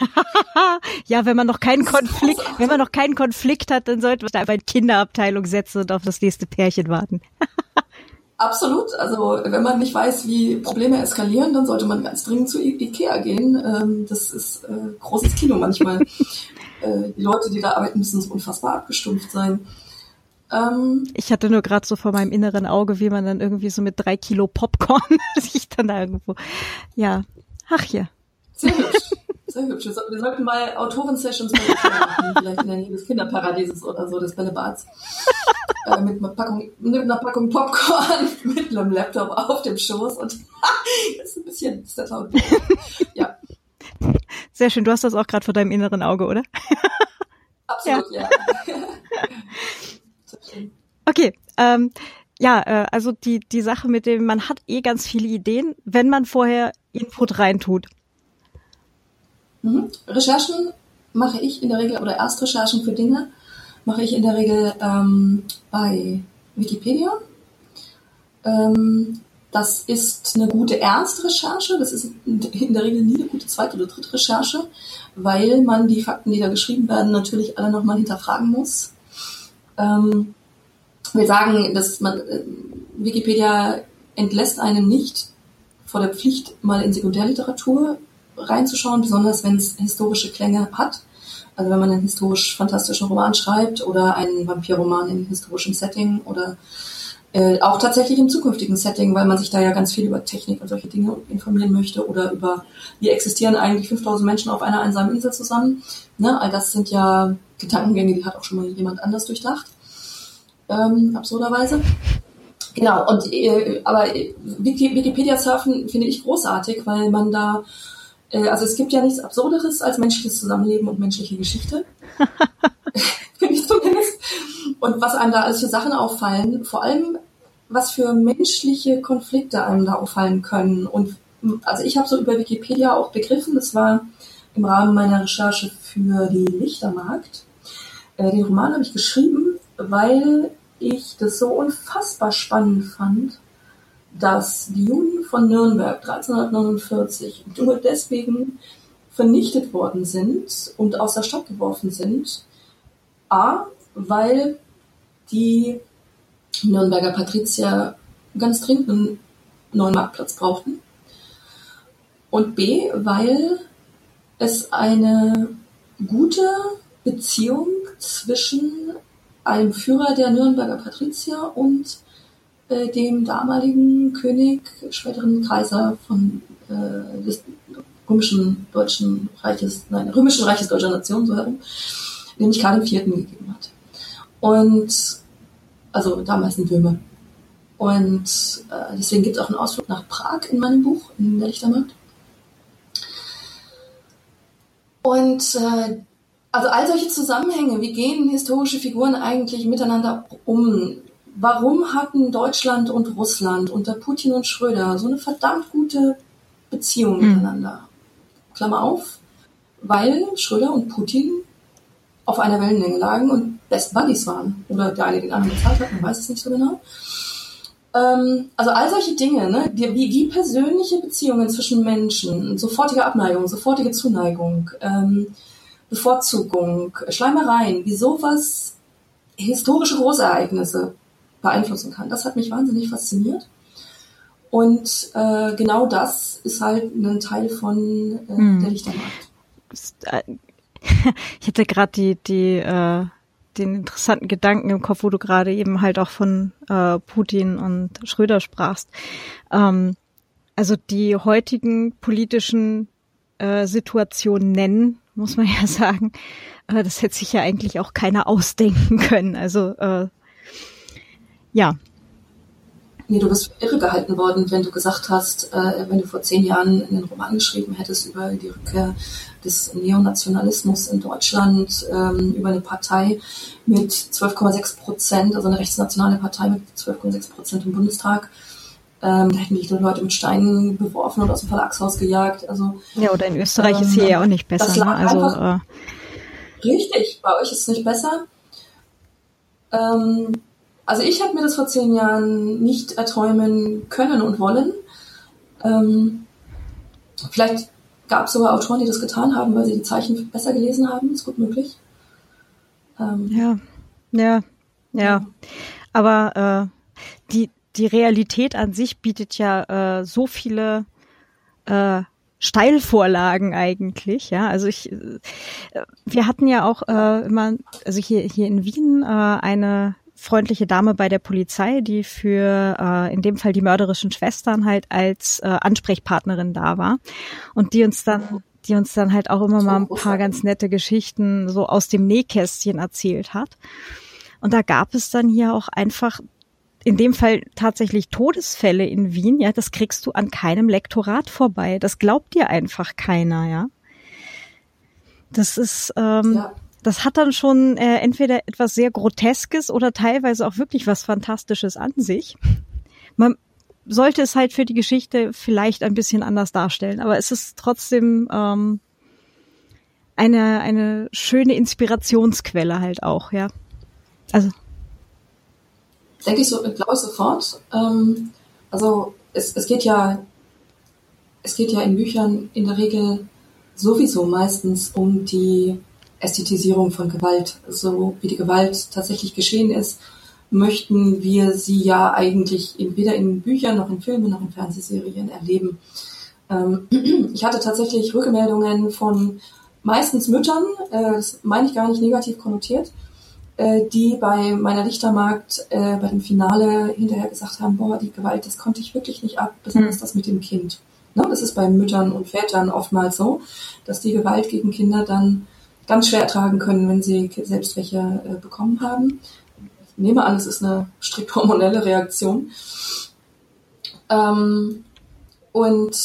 ja, wenn man noch keinen Konflikt, wenn man noch keinen Konflikt hat, dann sollte man da einfach in Kinderabteilung setzen und auf das nächste Pärchen warten. Absolut. Also wenn man nicht weiß, wie Probleme eskalieren, dann sollte man ganz dringend zu Ikea gehen. Ähm, das ist äh, großes Kino manchmal. äh, die Leute, die da arbeiten, müssen so unfassbar abgestumpft sein. Ähm, ich hatte nur gerade so vor meinem inneren Auge, wie man dann irgendwie so mit drei Kilo Popcorn sich dann da irgendwo. Ja, ach ja. Sehr hübsch. Sehr hübsch. Wir sollten mal Autoren-Sessions machen, vielleicht in der Nähe des Kinderparadieses oder so, des Bällebads. äh, mit, einer Packung, mit einer Packung Popcorn, mit einem Laptop auf dem Schoß und das ist ein bisschen, ist das laut. Ja. Sehr schön. Du hast das auch gerade vor deinem inneren Auge, oder? Absolut, ja. ja. Okay, ähm, ja, äh, also die, die Sache mit dem, man hat eh ganz viele Ideen, wenn man vorher Input reintut. Mhm. Recherchen mache ich in der Regel, oder Erstrecherchen für Dinge, mache ich in der Regel ähm, bei Wikipedia. Ähm, das ist eine gute Erstrecherche, das ist in der Regel nie eine gute zweite oder dritte Recherche, weil man die Fakten, die da geschrieben werden, natürlich alle nochmal hinterfragen muss. Ähm, wir sagen, dass man äh, Wikipedia entlässt einen nicht vor der Pflicht, mal in Sekundärliteratur reinzuschauen, besonders wenn es historische Klänge hat. Also wenn man einen historisch fantastischen Roman schreibt oder einen Vampirroman in historischem Setting oder äh, auch tatsächlich im zukünftigen Setting, weil man sich da ja ganz viel über Technik und solche Dinge informieren möchte oder über, wie existieren eigentlich 5000 Menschen auf einer einsamen Insel zusammen. Ne? All das sind ja Gedankengänge, die hat auch schon mal jemand anders durchdacht, ähm, absurderweise. Genau, und äh, aber Wikipedia surfen finde ich großartig, weil man da, äh, also es gibt ja nichts Absurderes als menschliches Zusammenleben und menschliche Geschichte. finde ich zumindest. Und was einem da alles für Sachen auffallen, vor allem was für menschliche Konflikte einem da auffallen können. Und also ich habe so über Wikipedia auch begriffen, das war im Rahmen meiner Recherche für die Lichtermarkt. Äh, den Roman habe ich geschrieben, weil ich das so unfassbar spannend fand, dass die Juden von Nürnberg 1349 nur deswegen vernichtet worden sind und aus der Stadt geworfen sind. A, weil die Nürnberger Patrizier ganz dringend einen neuen Marktplatz brauchten. Und B, weil es eine gute Beziehung zwischen einem Führer der Nürnberger Patrizier und äh, dem damaligen König, späteren Kaiser von äh, des römischen deutschen Reiches, nein, römischen Reiches deutscher Nation, so herum, nämlich Karl IV. gegeben hat. Und also damals in Böhme. Und äh, deswegen gibt es auch einen Ausflug nach Prag in meinem Buch, in der Lichtermarkt. Und äh, also all solche Zusammenhänge, wie gehen historische Figuren eigentlich miteinander um? Warum hatten Deutschland und Russland unter Putin und Schröder so eine verdammt gute Beziehung mhm. miteinander? Klammer auf, weil Schröder und Putin auf einer Wellenlänge lagen und Best Buddies waren. Oder der eine den anderen bezahlt hat, man weiß es nicht so genau. Ähm, also all solche Dinge, ne? wie, wie persönliche Beziehungen zwischen Menschen, sofortige Abneigung, sofortige Zuneigung, ähm, Bevorzugung, Schleimereien, wie sowas historische Großereignisse beeinflussen kann. Das hat mich wahnsinnig fasziniert. Und äh, genau das ist halt ein Teil von äh, hm. der Lichtermarkt. Äh, ich hatte gerade die, die, äh, den interessanten Gedanken im Kopf, wo du gerade eben halt auch von äh, Putin und Schröder sprachst. Ähm, also die heutigen politischen äh, Situationen nennen, muss man ja sagen. Äh, das hätte sich ja eigentlich auch keiner ausdenken können. Also äh, ja, Nee, du bist irre gehalten worden, wenn du gesagt hast, äh, wenn du vor zehn Jahren einen Roman geschrieben hättest über die Rückkehr des Neonationalismus in Deutschland, ähm, über eine Partei mit 12,6 Prozent, also eine rechtsnationale Partei mit 12,6 Prozent im Bundestag. Ähm, da hätten mich die Leute mit Steinen beworfen und aus dem Verlagshaus gejagt. Also, ja, oder in Österreich ähm, ist hier ja auch nicht besser. Das lag ne? also, einfach, äh, richtig, bei euch ist es nicht besser. Ähm, also ich habe mir das vor zehn Jahren nicht erträumen können und wollen. Ähm, vielleicht gab es sogar Autoren, die das getan haben, weil sie die Zeichen besser gelesen haben. Ist gut möglich. Ähm, ja, ja, ja. Aber äh, die, die Realität an sich bietet ja äh, so viele äh, Steilvorlagen eigentlich, ja. Also ich, äh, wir hatten ja auch äh, immer, also hier hier in Wien äh, eine freundliche Dame bei der Polizei, die für äh, in dem Fall die mörderischen Schwestern halt als äh, Ansprechpartnerin da war und die uns dann die uns dann halt auch immer mal ein paar ganz nette Geschichten so aus dem Nähkästchen erzählt hat. Und da gab es dann hier auch einfach in dem Fall tatsächlich Todesfälle in Wien, ja, das kriegst du an keinem Lektorat vorbei. Das glaubt dir einfach keiner, ja. Das ist ähm, ja das hat dann schon äh, entweder etwas sehr Groteskes oder teilweise auch wirklich was Fantastisches an sich. Man sollte es halt für die Geschichte vielleicht ein bisschen anders darstellen, aber es ist trotzdem ähm, eine, eine schöne Inspirationsquelle halt auch, ja. Also. Denke ich so, glaube ich sofort. Ähm, also es, es geht ja, es geht ja in Büchern in der Regel sowieso meistens um die Ästhetisierung von Gewalt. So wie die Gewalt tatsächlich geschehen ist, möchten wir sie ja eigentlich weder in Büchern noch in Filmen noch in Fernsehserien erleben. Ähm, ich hatte tatsächlich Rückmeldungen von meistens Müttern, äh, das meine ich gar nicht negativ konnotiert, äh, die bei meiner Lichtermarkt äh, bei dem Finale hinterher gesagt haben, boah, die Gewalt, das konnte ich wirklich nicht ab, besonders mhm. das mit dem Kind. Ne? Das ist bei Müttern und Vätern oftmals so, dass die Gewalt gegen Kinder dann ganz schwer ertragen können, wenn sie selbst welche äh, bekommen haben. Ich nehme an, es ist eine strikt hormonelle Reaktion. Ähm, und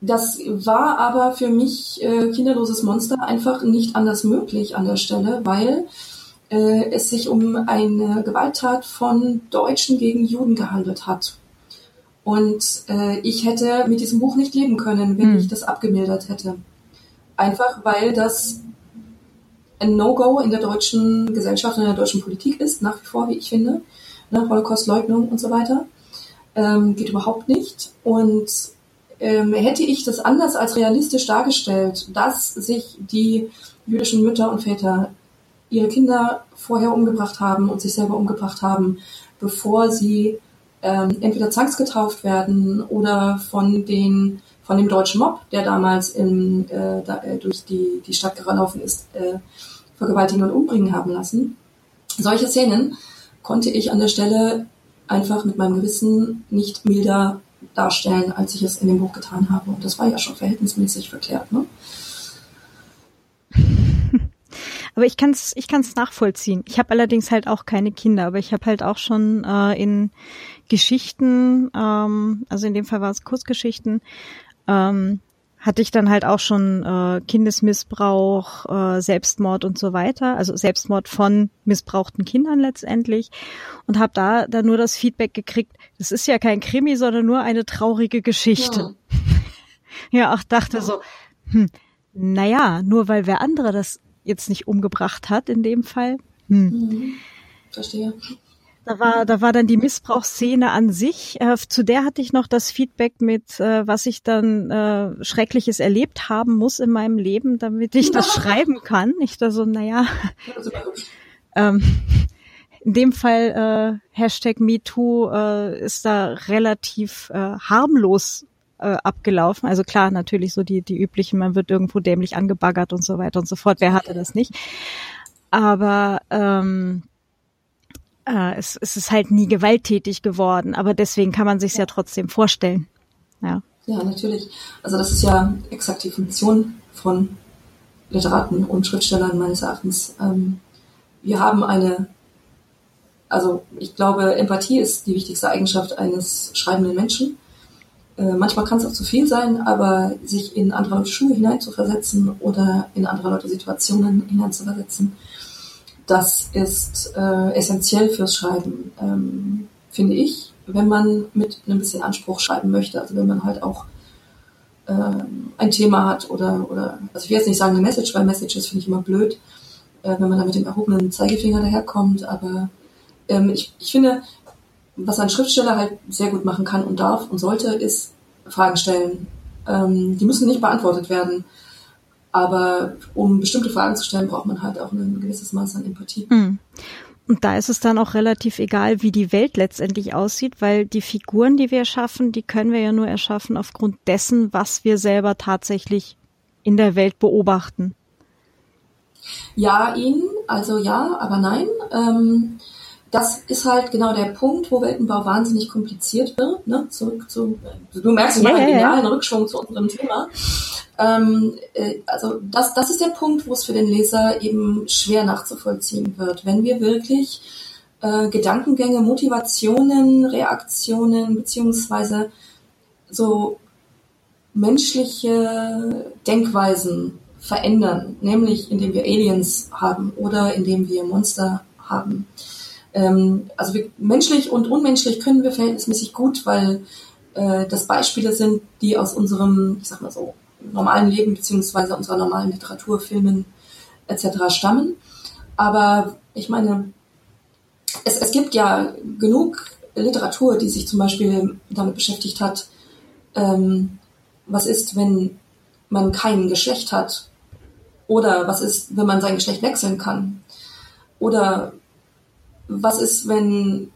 das war aber für mich äh, kinderloses Monster einfach nicht anders möglich an der Stelle, weil äh, es sich um eine Gewalttat von Deutschen gegen Juden gehandelt hat. Und äh, ich hätte mit diesem Buch nicht leben können, wenn hm. ich das abgemildert hätte. Einfach weil das ein No-Go in der deutschen Gesellschaft und in der deutschen Politik ist, nach wie vor, wie ich finde. Ne, Holocaust-Leugnung und so weiter. Ähm, geht überhaupt nicht. Und ähm, hätte ich das anders als realistisch dargestellt, dass sich die jüdischen Mütter und Väter ihre Kinder vorher umgebracht haben und sich selber umgebracht haben, bevor sie ähm, entweder zwangsgetauft werden oder von den von dem deutschen Mob, der damals in, äh, da, äh, durch die, die Stadt gelaufen ist, äh, vergewaltigen und umbringen haben lassen. Solche Szenen konnte ich an der Stelle einfach mit meinem Gewissen nicht milder darstellen, als ich es in dem Buch getan habe. Und das war ja schon verhältnismäßig verklärt. Ne? Aber ich kann es ich kann's nachvollziehen. Ich habe allerdings halt auch keine Kinder, aber ich habe halt auch schon äh, in Geschichten, ähm, also in dem Fall war es Kurzgeschichten, ähm, hatte ich dann halt auch schon äh, Kindesmissbrauch, äh, Selbstmord und so weiter, also Selbstmord von missbrauchten Kindern letztendlich und habe da dann nur das Feedback gekriegt, das ist ja kein Krimi, sondern nur eine traurige Geschichte. Ja, ja auch dachte ja. so, hm, naja, nur weil wer andere das jetzt nicht umgebracht hat in dem Fall. Hm. Mhm. Verstehe. Da war, da war dann die Missbrauchsszene an sich. Äh, zu der hatte ich noch das Feedback mit, äh, was ich dann äh, Schreckliches erlebt haben muss in meinem Leben, damit ich das schreiben kann. Ich da so, naja. ähm, in dem Fall äh, Hashtag MeToo äh, ist da relativ äh, harmlos äh, abgelaufen. Also klar, natürlich so die, die üblichen, man wird irgendwo dämlich angebaggert und so weiter und so fort. Wer hatte das nicht? Aber ähm, äh, es, es ist halt nie gewalttätig geworden, aber deswegen kann man sich ja. trotzdem vorstellen. Ja. ja, natürlich. Also das ist ja exakt die Funktion von Literaten und Schriftstellern meines Erachtens. Ähm, wir haben eine, also ich glaube, Empathie ist die wichtigste Eigenschaft eines schreibenden Menschen. Äh, manchmal kann es auch zu viel sein, aber sich in andere Leute Schuhe hineinzuversetzen oder in andere Leute Situationen hineinzuversetzen, das ist äh, essentiell fürs Schreiben, ähm, finde ich, wenn man mit einem bisschen Anspruch schreiben möchte. Also wenn man halt auch ähm, ein Thema hat oder, oder, also ich will jetzt nicht sagen eine Message, weil Messages finde ich immer blöd, äh, wenn man da mit dem erhobenen Zeigefinger daherkommt, aber ähm, ich, ich finde, was ein Schriftsteller halt sehr gut machen kann und darf und sollte, ist Fragen stellen. Ähm, die müssen nicht beantwortet werden. Aber um bestimmte Fragen zu stellen, braucht man halt auch ein gewisses Maß an Empathie. Mhm. Und da ist es dann auch relativ egal, wie die Welt letztendlich aussieht, weil die Figuren, die wir erschaffen, die können wir ja nur erschaffen aufgrund dessen, was wir selber tatsächlich in der Welt beobachten. Ja, ihn, also ja, aber nein. Ähm, das ist halt genau der Punkt, wo Weltenbau wahnsinnig kompliziert wird. Ne? Zurück zu, du merkst, ich ja, mache einen genialen. Rückschwung zu unserem Thema. Ähm, äh, also das, das ist der Punkt, wo es für den Leser eben schwer nachzuvollziehen wird. Wenn wir wirklich äh, Gedankengänge, Motivationen, Reaktionen beziehungsweise so menschliche Denkweisen verändern, nämlich indem wir Aliens haben oder indem wir Monster haben. Ähm, also wir, menschlich und unmenschlich können wir verhältnismäßig gut, weil äh, das Beispiele sind, die aus unserem, ich sag mal so, normalen Leben beziehungsweise unserer normalen Literatur, Filmen etc. stammen. Aber ich meine, es, es gibt ja genug Literatur, die sich zum Beispiel damit beschäftigt hat, ähm, was ist, wenn man kein Geschlecht hat? Oder was ist, wenn man sein Geschlecht wechseln kann? Oder was ist, wenn,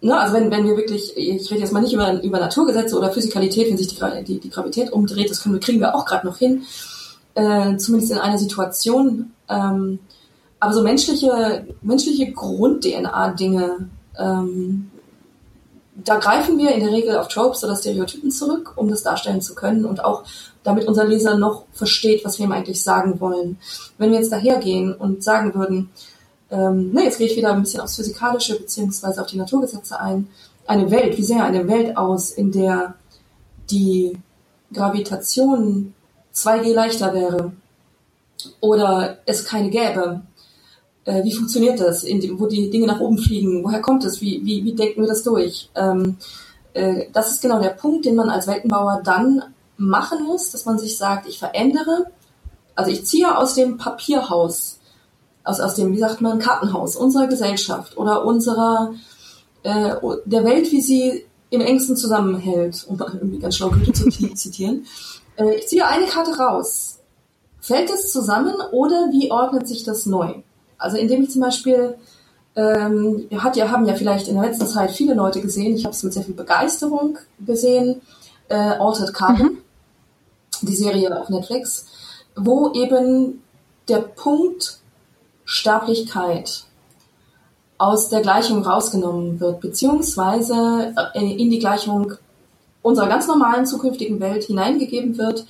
ne, also wenn, wenn wir wirklich, ich rede jetzt mal nicht über, über Naturgesetze oder Physikalität, wenn sich die, die, die Gravität umdreht, das können wir, kriegen wir auch gerade noch hin, äh, zumindest in einer Situation. Ähm, aber so menschliche, menschliche Grund-DNA-Dinge, ähm, da greifen wir in der Regel auf Tropes oder Stereotypen zurück, um das darstellen zu können und auch damit unser Leser noch versteht, was wir ihm eigentlich sagen wollen. Wenn wir jetzt dahergehen und sagen würden, ähm, ne, jetzt gehe ich wieder ein bisschen aufs Physikalische beziehungsweise auf die Naturgesetze ein, eine Welt, wie sähe eine Welt aus, in der die Gravitation 2G leichter wäre oder es keine gäbe, äh, wie funktioniert das, die, wo die Dinge nach oben fliegen, woher kommt es, wie, wie, wie denken wir das durch? Ähm, äh, das ist genau der Punkt, den man als Weltenbauer dann machen muss, dass man sich sagt, ich verändere, also ich ziehe aus dem Papierhaus, aus, aus dem, wie sagt man, Kartenhaus unserer Gesellschaft oder unserer, äh, der Welt, wie sie im engsten zusammenhält, um irgendwie ganz schlau Goethe zu zitieren. Äh, ich ziehe eine Karte raus. Fällt es zusammen oder wie ordnet sich das neu? Also indem ich zum Beispiel, ähm, hat ja, haben ja vielleicht in der letzten Zeit viele Leute gesehen, ich habe es mit sehr viel Begeisterung gesehen, äh, Altered Carbon, mhm. die Serie auf Netflix, wo eben der Punkt Sterblichkeit aus der Gleichung rausgenommen wird, beziehungsweise äh, in die Gleichung unserer ganz normalen zukünftigen Welt hineingegeben wird,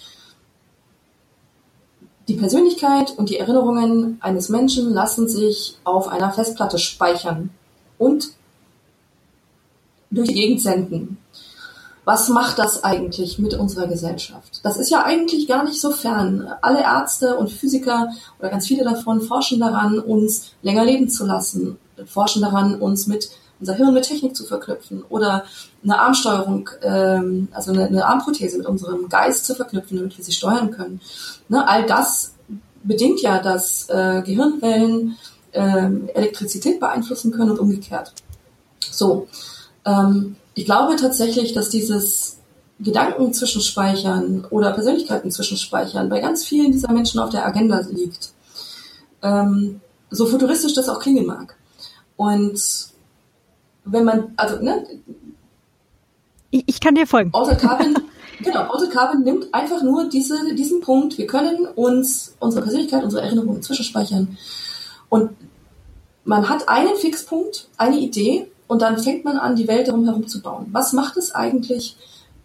die Persönlichkeit und die Erinnerungen eines Menschen lassen sich auf einer Festplatte speichern und durch die Gegend senden. Was macht das eigentlich mit unserer Gesellschaft? Das ist ja eigentlich gar nicht so fern. Alle Ärzte und Physiker oder ganz viele davon forschen daran, uns länger leben zu lassen, forschen daran, uns mit unser Hirn mit Technik zu verknüpfen oder eine Armsteuerung, ähm, also eine, Armprothese mit unserem Geist zu verknüpfen, damit wir sie steuern können. Ne, all das bedingt ja, dass äh, Gehirnwellen äh, Elektrizität beeinflussen können und umgekehrt. So, ähm, ich glaube tatsächlich, dass dieses Gedanken zwischenspeichern oder Persönlichkeiten zwischenspeichern bei ganz vielen dieser Menschen auf der Agenda liegt. Ähm, so futuristisch das auch klingen mag. Und wenn man, also, ne? Ich, ich kann dir folgen. Außer Carbon, genau, Carbon nimmt einfach nur diese, diesen Punkt, wir können uns unsere Persönlichkeit, unsere Erinnerungen zwischenspeichern. Und man hat einen Fixpunkt, eine Idee, und dann fängt man an, die Welt darum herum zu bauen. Was macht es eigentlich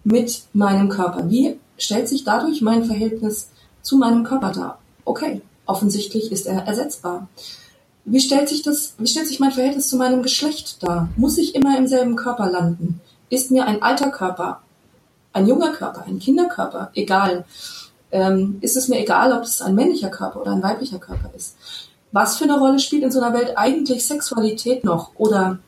mit meinem Körper? Wie stellt sich dadurch mein Verhältnis zu meinem Körper dar? Okay, offensichtlich ist er ersetzbar. Wie stellt sich das, wie stellt sich mein Verhältnis zu meinem Geschlecht dar? Muss ich immer im selben Körper landen? Ist mir ein alter Körper, ein junger Körper, ein Kinderkörper egal? Ähm, ist es mir egal, ob es ein männlicher Körper oder ein weiblicher Körper ist? Was für eine Rolle spielt in so einer Welt eigentlich Sexualität noch oder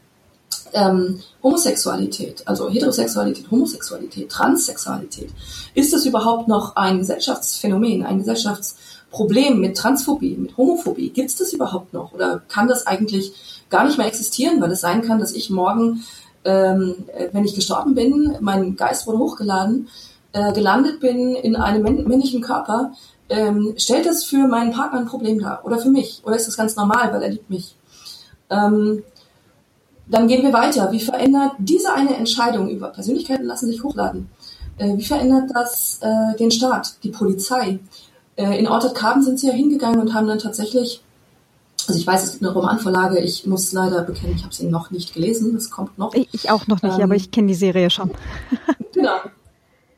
ähm, Homosexualität, also Heterosexualität, Homosexualität, Transsexualität? Ist es überhaupt noch ein Gesellschaftsphänomen, ein Gesellschafts Problem mit Transphobie, mit Homophobie, gibt es das überhaupt noch? Oder kann das eigentlich gar nicht mehr existieren, weil es sein kann, dass ich morgen, ähm, wenn ich gestorben bin, mein Geist wurde hochgeladen, äh, gelandet bin in einem männlichen Körper, ähm, stellt das für meinen Partner ein Problem dar? Oder für mich? Oder ist das ganz normal, weil er liebt mich? Ähm, dann gehen wir weiter. Wie verändert diese eine Entscheidung über Persönlichkeiten lassen sich hochladen? Äh, wie verändert das äh, den Staat, die Polizei? Äh, in Ortet Carbon sind sie ja hingegangen und haben dann tatsächlich, also ich weiß, es gibt eine Romanvorlage, ich muss leider bekennen, ich habe sie noch nicht gelesen, das kommt noch. Ich auch noch nicht, ähm, aber ich kenne die Serie schon. genau.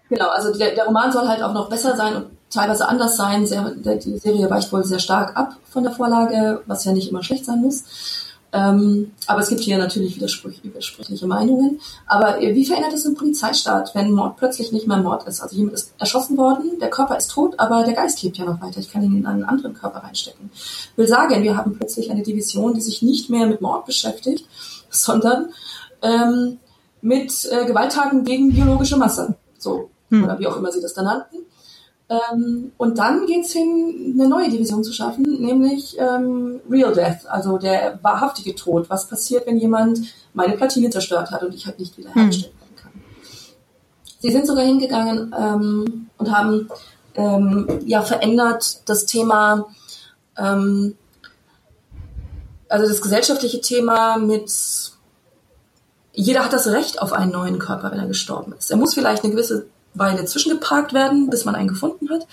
Genau, also der, der Roman soll halt auch noch besser sein und teilweise anders sein. Sehr, die Serie weicht wohl sehr stark ab von der Vorlage, was ja nicht immer schlecht sein muss. Ähm, aber es gibt hier natürlich widersprüchliche Meinungen. Aber wie verändert es den Polizeistaat, wenn Mord plötzlich nicht mehr Mord ist? Also jemand ist erschossen worden, der Körper ist tot, aber der Geist lebt ja noch weiter. Ich kann ihn in einen anderen Körper reinstecken. Ich will sagen, wir haben plötzlich eine Division, die sich nicht mehr mit Mord beschäftigt, sondern ähm, mit äh, Gewalttaten gegen biologische Masse. So, hm. oder wie auch immer sie das dann nannten. Ähm, und dann geht's hin, eine neue Division zu schaffen, nämlich ähm, Real Death, also der wahrhaftige Tod. Was passiert, wenn jemand meine Platine zerstört hat und ich halt nicht wieder herstellen hm. kann? Sie sind sogar hingegangen ähm, und haben ähm, ja verändert das Thema, ähm, also das gesellschaftliche Thema mit jeder hat das Recht auf einen neuen Körper, wenn er gestorben ist. Er muss vielleicht eine gewisse Weile zwischengeparkt werden, bis man einen gefunden hat.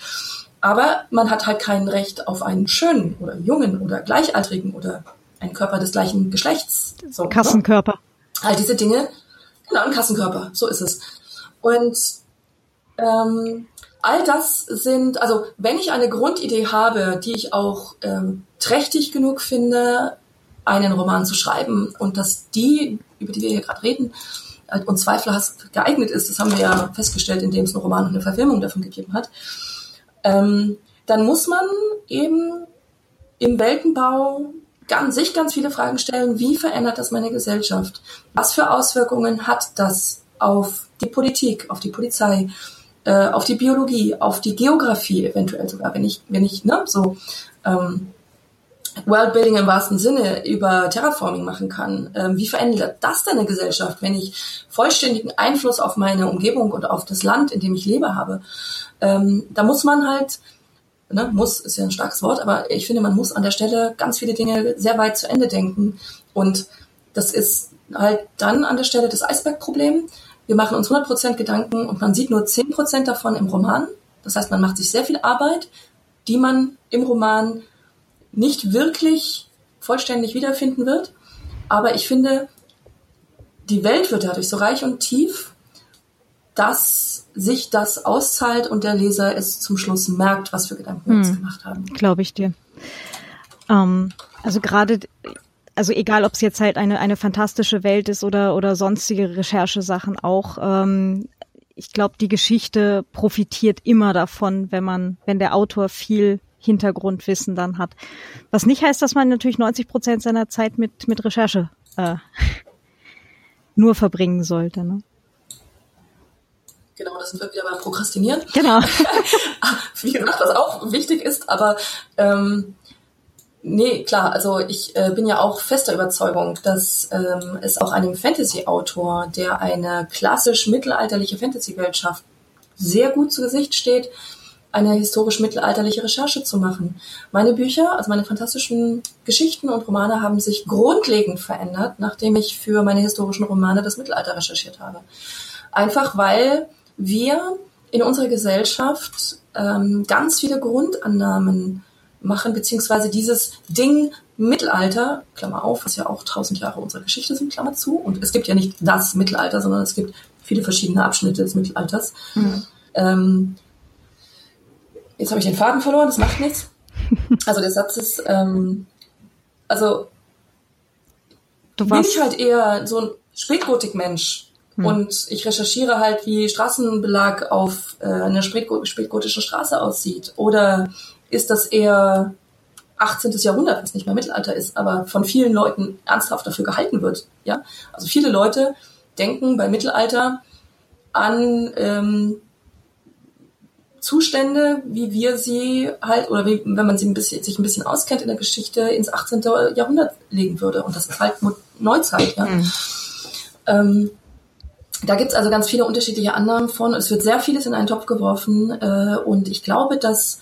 Aber man hat halt kein Recht auf einen schönen oder jungen oder gleichaltrigen oder einen Körper des gleichen Geschlechts. So, ne? Kassenkörper. Ne? All diese Dinge. Genau, ein Kassenkörper, so ist es. Und ähm, all das sind, also wenn ich eine Grundidee habe, die ich auch ähm, trächtig genug finde, einen Roman zu schreiben und dass die, über die wir hier gerade reden, und zweifelhaft geeignet ist, das haben wir ja festgestellt, indem es einen Roman und eine Verfilmung davon gegeben hat, ähm, dann muss man eben im Weltenbau ganz, sich ganz viele Fragen stellen, wie verändert das meine Gesellschaft? Was für Auswirkungen hat das auf die Politik, auf die Polizei, äh, auf die Biologie, auf die Geografie eventuell sogar, wenn ich, wenn ich, ne, so ähm, Worldbuilding im wahrsten Sinne über Terraforming machen kann. Ähm, wie verändert das denn eine Gesellschaft, wenn ich vollständigen Einfluss auf meine Umgebung und auf das Land, in dem ich lebe, habe? Ähm, da muss man halt, ne, muss ist ja ein starkes Wort, aber ich finde, man muss an der Stelle ganz viele Dinge sehr weit zu Ende denken. Und das ist halt dann an der Stelle das Eisbergproblem. Wir machen uns 100% Gedanken und man sieht nur 10% davon im Roman. Das heißt, man macht sich sehr viel Arbeit, die man im Roman nicht wirklich vollständig wiederfinden wird. Aber ich finde, die Welt wird dadurch so reich und tief, dass sich das auszahlt und der Leser es zum Schluss merkt, was für Gedanken wir uns hm. gemacht haben. Glaube ich dir. Ähm, also gerade, also egal, ob es jetzt halt eine eine fantastische Welt ist oder oder sonstige Recherchesachen auch. Ähm, ich glaube, die Geschichte profitiert immer davon, wenn man, wenn der Autor viel Hintergrundwissen dann hat. Was nicht heißt, dass man natürlich 90 Prozent seiner Zeit mit, mit Recherche äh, nur verbringen sollte. Ne? Genau, das sind wir wieder beim Prokrastinieren. Genau. Wie gesagt, was auch wichtig ist, aber ähm, nee, klar, also ich äh, bin ja auch fester Überzeugung, dass ähm, es auch einem Fantasy-Autor, der eine klassisch mittelalterliche Fantasy-Welt schafft, sehr gut zu Gesicht steht, eine historisch-mittelalterliche Recherche zu machen. Meine Bücher, also meine fantastischen Geschichten und Romane haben sich grundlegend verändert, nachdem ich für meine historischen Romane das Mittelalter recherchiert habe. Einfach weil wir in unserer Gesellschaft ähm, ganz viele Grundannahmen machen, beziehungsweise dieses Ding Mittelalter, Klammer auf, was ja auch tausend Jahre unserer Geschichte sind, Klammer zu. Und es gibt ja nicht das Mittelalter, sondern es gibt viele verschiedene Abschnitte des Mittelalters. Mhm. Ähm, Jetzt habe ich den Faden verloren, das macht nichts. Also der Satz ist, ähm, also bin ich halt eher so ein Spätgotik-Mensch. Hm. Und ich recherchiere halt, wie Straßenbelag auf äh, einer spätgotischen Straße aussieht. Oder ist das eher 18. Jahrhundert, was nicht mehr Mittelalter ist, aber von vielen Leuten ernsthaft dafür gehalten wird. Ja, also viele Leute denken bei Mittelalter an ähm, Zustände, wie wir sie halt, oder wie, wenn man sie ein bisschen, sich ein bisschen auskennt in der Geschichte, ins 18. Jahrhundert legen würde. Und das ist halt Neuzeit, ja. Mhm. Ähm, da gibt's also ganz viele unterschiedliche Annahmen von. Es wird sehr vieles in einen Topf geworfen. Äh, und ich glaube, dass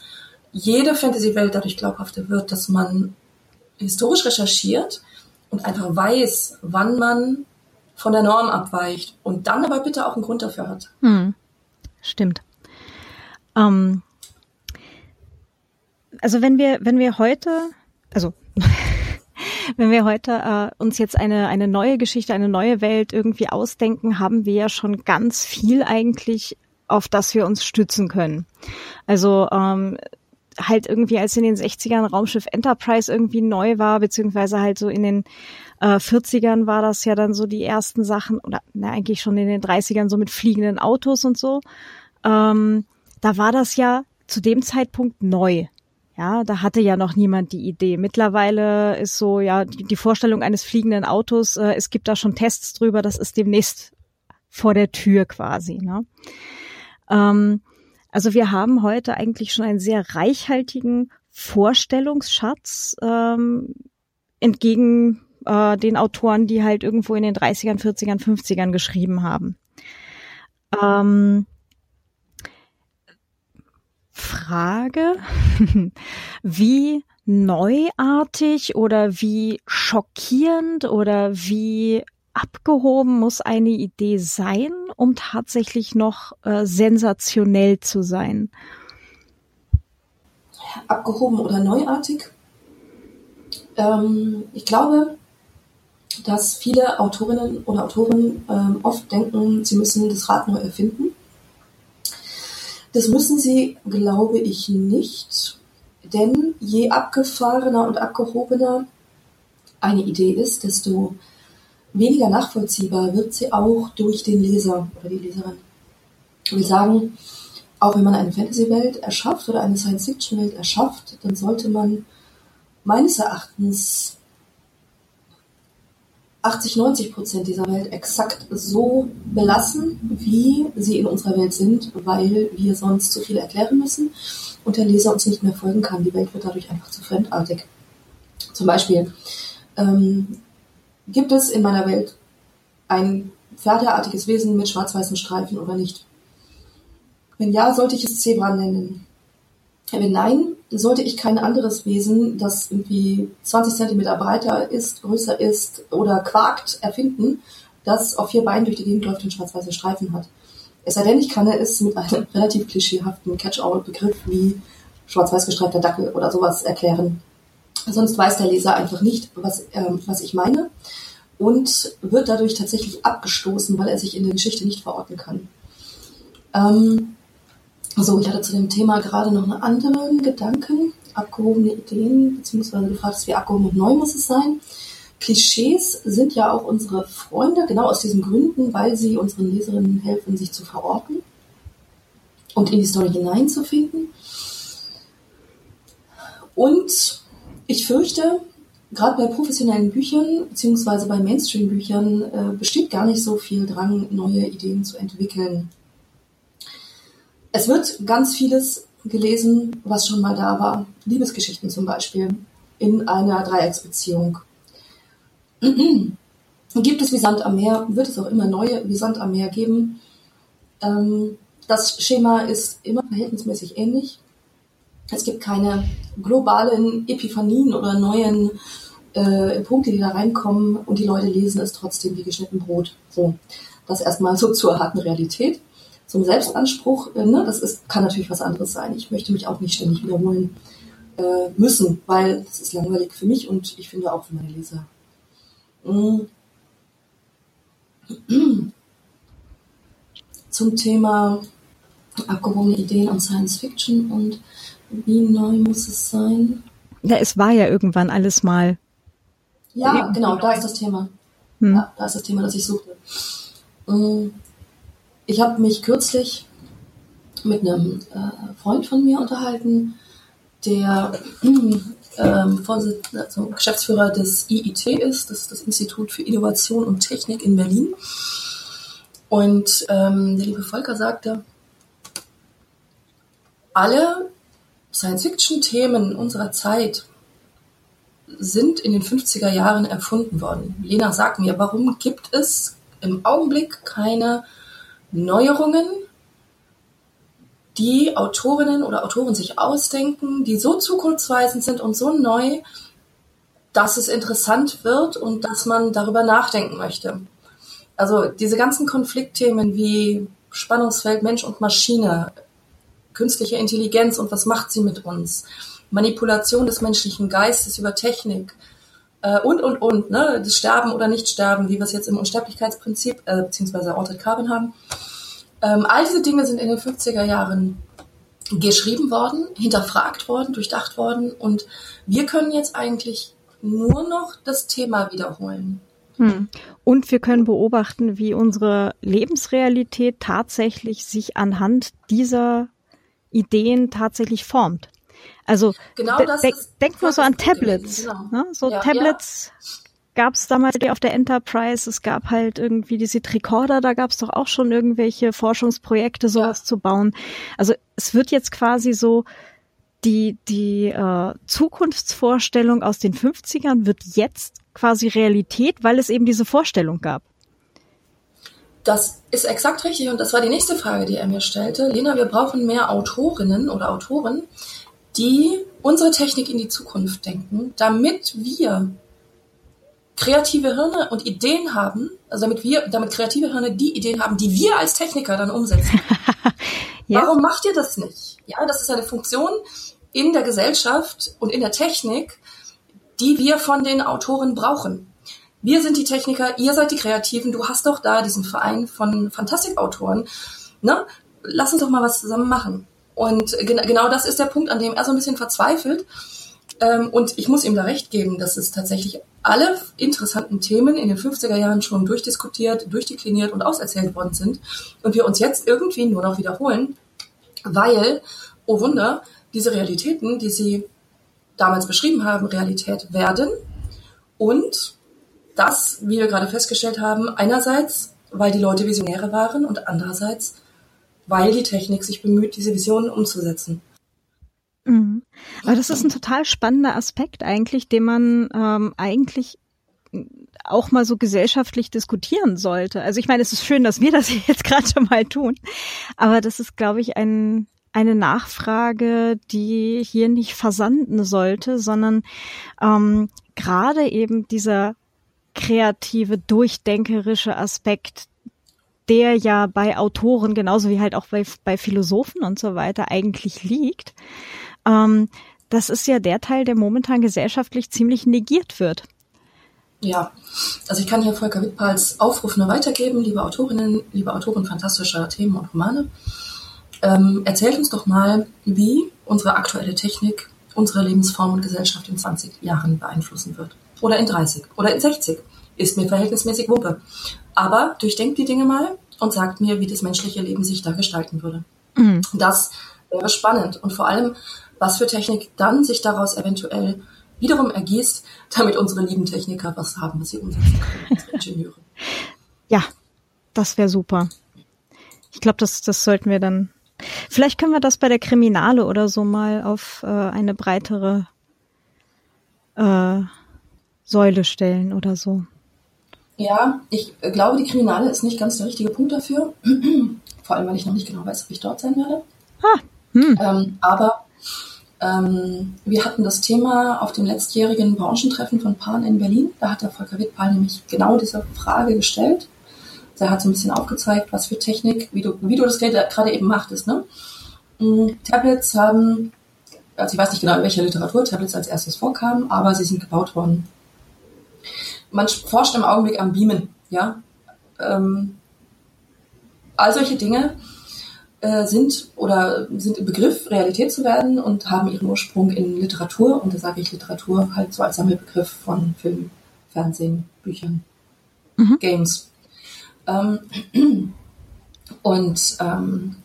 jede Fantasy-Welt dadurch glaubhafter wird, dass man historisch recherchiert und einfach weiß, wann man von der Norm abweicht und dann aber bitte auch einen Grund dafür hat. Hm. Stimmt. Ähm, also wenn wir, wenn wir heute, also wenn wir heute äh, uns jetzt eine, eine neue Geschichte, eine neue Welt irgendwie ausdenken, haben wir ja schon ganz viel eigentlich, auf das wir uns stützen können. Also ähm, halt irgendwie, als in den 60ern Raumschiff Enterprise irgendwie neu war, beziehungsweise halt so in den äh, 40ern war das ja dann so die ersten Sachen, oder na, eigentlich schon in den 30ern so mit fliegenden Autos und so. Ähm, da war das ja zu dem Zeitpunkt neu. Ja, da hatte ja noch niemand die Idee. Mittlerweile ist so, ja, die, Vorstellung eines fliegenden Autos, äh, es gibt da schon Tests drüber, das ist demnächst vor der Tür quasi. Ne? Ähm, also wir haben heute eigentlich schon einen sehr reichhaltigen Vorstellungsschatz ähm, entgegen äh, den Autoren, die halt irgendwo in den 30ern, 40ern, 50ern geschrieben haben. Ähm, Frage, wie neuartig oder wie schockierend oder wie abgehoben muss eine Idee sein, um tatsächlich noch äh, sensationell zu sein? Abgehoben oder neuartig? Ähm, ich glaube, dass viele Autorinnen oder Autoren ähm, oft denken, sie müssen das Rad neu erfinden. Das müssen sie, glaube ich, nicht. Denn je abgefahrener und abgehobener eine Idee ist, desto weniger nachvollziehbar wird sie auch durch den Leser oder die Leserin. Wir sagen, auch wenn man eine Fantasy-Welt erschafft oder eine Science-Fiction-Welt erschafft, dann sollte man meines Erachtens 80, 90 Prozent dieser Welt exakt so belassen, wie sie in unserer Welt sind, weil wir sonst zu viel erklären müssen und der Leser uns nicht mehr folgen kann. Die Welt wird dadurch einfach zu fremdartig. Zum Beispiel ähm, gibt es in meiner Welt ein pferdeartiges Wesen mit schwarz-weißen Streifen oder nicht? Wenn ja, sollte ich es Zebra nennen. Wenn nein, sollte ich kein anderes Wesen, das irgendwie 20 Zentimeter breiter ist, größer ist oder quakt, erfinden, das auf vier Beinen durch die Gegend läuft und schwarz-weiße Streifen hat. Es sei denn, ich kann es mit einem relativ klischeehaften Catch-all-Begriff wie schwarz-weiß gestreifter Dackel oder sowas erklären. Sonst weiß der Leser einfach nicht, was, äh, was ich meine und wird dadurch tatsächlich abgestoßen, weil er sich in der Geschichte nicht verorten kann. Ähm, so, ich hatte zu dem Thema gerade noch einen anderen Gedanken, abgehobene Ideen, beziehungsweise du fragst, wie abgehoben und neu muss es sein. Klischees sind ja auch unsere Freunde, genau aus diesen Gründen, weil sie unseren Leserinnen helfen, sich zu verorten und in die Story hineinzufinden. Und ich fürchte, gerade bei professionellen Büchern beziehungsweise bei Mainstream-Büchern äh, besteht gar nicht so viel Drang, neue Ideen zu entwickeln. Es wird ganz vieles gelesen, was schon mal da war. Liebesgeschichten zum Beispiel in einer Dreiecksbeziehung. Gibt es wie Sand am Meer, wird es auch immer neue wie Sand am Meer geben. Ähm, das Schema ist immer verhältnismäßig ähnlich. Es gibt keine globalen Epiphanien oder neuen äh, Punkte, die da reinkommen und die Leute lesen es trotzdem wie geschnitten Brot. So, das erstmal so zur harten Realität. Zum Selbstanspruch, äh, ne, das ist, kann natürlich was anderes sein. Ich möchte mich auch nicht ständig wiederholen äh, müssen, weil das ist langweilig für mich und ich finde auch für meine Leser. Mhm. Zum Thema abgehobene Ideen und Science Fiction und wie neu muss es sein? Ja, es war ja irgendwann alles mal. Ja, genau, da ist das Thema. Hm. Ja, da ist das Thema, das ich suchte. Mm, ich habe mich kürzlich mit einem äh, Freund von mir unterhalten, der ähm, also Geschäftsführer des IIT ist, das ist das Institut für Innovation und Technik in Berlin. Und ähm, der liebe Volker sagte, alle Science-Fiction-Themen unserer Zeit sind in den 50er Jahren erfunden worden. Lena, sag mir, warum gibt es im Augenblick keine Neuerungen, die Autorinnen oder Autoren sich ausdenken, die so zukunftsweisend sind und so neu, dass es interessant wird und dass man darüber nachdenken möchte. Also diese ganzen Konfliktthemen wie Spannungsfeld Mensch und Maschine, künstliche Intelligenz und was macht sie mit uns? Manipulation des menschlichen Geistes über Technik äh, und, und, und, ne? das Sterben oder Nicht-Sterben, wie wir es jetzt im Unsterblichkeitsprinzip äh, beziehungsweise Altered Carbon haben. Ähm, all diese Dinge sind in den 50er Jahren geschrieben worden, hinterfragt worden, durchdacht worden und wir können jetzt eigentlich nur noch das Thema wiederholen. Hm. Und wir können beobachten, wie unsere Lebensrealität tatsächlich sich anhand dieser Ideen tatsächlich formt. Also genau de de denk nur so an Tablets. Genau. Ne? So ja, Tablets ja. gab es damals auf der Enterprise. Es gab halt irgendwie diese Tricorder, da gab es doch auch schon irgendwelche Forschungsprojekte, sowas ja. zu bauen. Also es wird jetzt quasi so die, die äh, Zukunftsvorstellung aus den 50ern wird jetzt quasi Realität, weil es eben diese Vorstellung gab. Das ist exakt richtig und das war die nächste Frage, die er mir stellte. Lena, wir brauchen mehr Autorinnen oder Autoren, die unsere Technik in die Zukunft denken, damit wir kreative Hirne und Ideen haben, also damit wir, damit kreative Hirne die Ideen haben, die wir als Techniker dann umsetzen. ja. Warum macht ihr das nicht? Ja, das ist eine Funktion in der Gesellschaft und in der Technik, die wir von den Autoren brauchen. Wir sind die Techniker, ihr seid die Kreativen, du hast doch da diesen Verein von Fantastikautoren. Ne? Lass uns doch mal was zusammen machen. Und gen genau das ist der Punkt, an dem er so ein bisschen verzweifelt. Ähm, und ich muss ihm da recht geben, dass es tatsächlich alle interessanten Themen in den 50er Jahren schon durchdiskutiert, durchdekliniert und auserzählt worden sind. Und wir uns jetzt irgendwie nur noch wiederholen, weil, oh Wunder, diese Realitäten, die sie damals beschrieben haben, Realität werden. Und das, wie wir gerade festgestellt haben, einerseits, weil die Leute Visionäre waren und andererseits, weil die Technik sich bemüht, diese Visionen umzusetzen. Mhm. Aber das ist ein total spannender Aspekt eigentlich, den man ähm, eigentlich auch mal so gesellschaftlich diskutieren sollte. Also ich meine, es ist schön, dass wir das jetzt gerade schon mal tun, aber das ist, glaube ich, ein eine Nachfrage, die hier nicht versanden sollte, sondern ähm, gerade eben dieser kreative, durchdenkerische Aspekt, der ja bei Autoren genauso wie halt auch bei, bei Philosophen und so weiter eigentlich liegt, ähm, das ist ja der Teil, der momentan gesellschaftlich ziemlich negiert wird. Ja, also ich kann hier Volker Wittpals Aufruf nur weitergeben, liebe Autorinnen, liebe Autoren fantastischer Themen und Romane. Ähm, erzählt uns doch mal, wie unsere aktuelle Technik unsere Lebensform und Gesellschaft in 20 Jahren beeinflussen wird. Oder in 30 oder in 60. Ist mir verhältnismäßig Wumpe. Aber durchdenkt die Dinge mal und sagt mir, wie das menschliche Leben sich da gestalten würde. Mhm. Das wäre spannend. Und vor allem, was für Technik dann sich daraus eventuell wiederum ergießt, damit unsere lieben Techniker was haben, was sie umsetzen können, unsere Ingenieure. Ja, das wäre super. Ich glaube, das, das sollten wir dann. Vielleicht können wir das bei der Kriminale oder so mal auf äh, eine breitere äh, Säule stellen oder so. Ja, ich glaube, die Kriminale ist nicht ganz der richtige Punkt dafür. Vor allem, weil ich noch nicht genau weiß, ob ich dort sein werde. Ah, hm. ähm, aber ähm, wir hatten das Thema auf dem letztjährigen Branchentreffen von Pan in Berlin. Da hat der Volker Wittpal nämlich genau diese Frage gestellt. Der hat so ein bisschen aufgezeigt, was für Technik, wie du, wie du das gerade eben machtest. Ne? Mm, Tablets haben, also ich weiß nicht genau, in welcher Literatur Tablets als erstes vorkamen, aber sie sind gebaut worden man forscht im Augenblick am Beamen, ja. Ähm, all solche Dinge äh, sind oder sind im Begriff, Realität zu werden und haben ihren Ursprung in Literatur. Und da sage ich Literatur halt so als Sammelbegriff von Film, Fernsehen, Büchern, mhm. Games. Ähm, und ähm,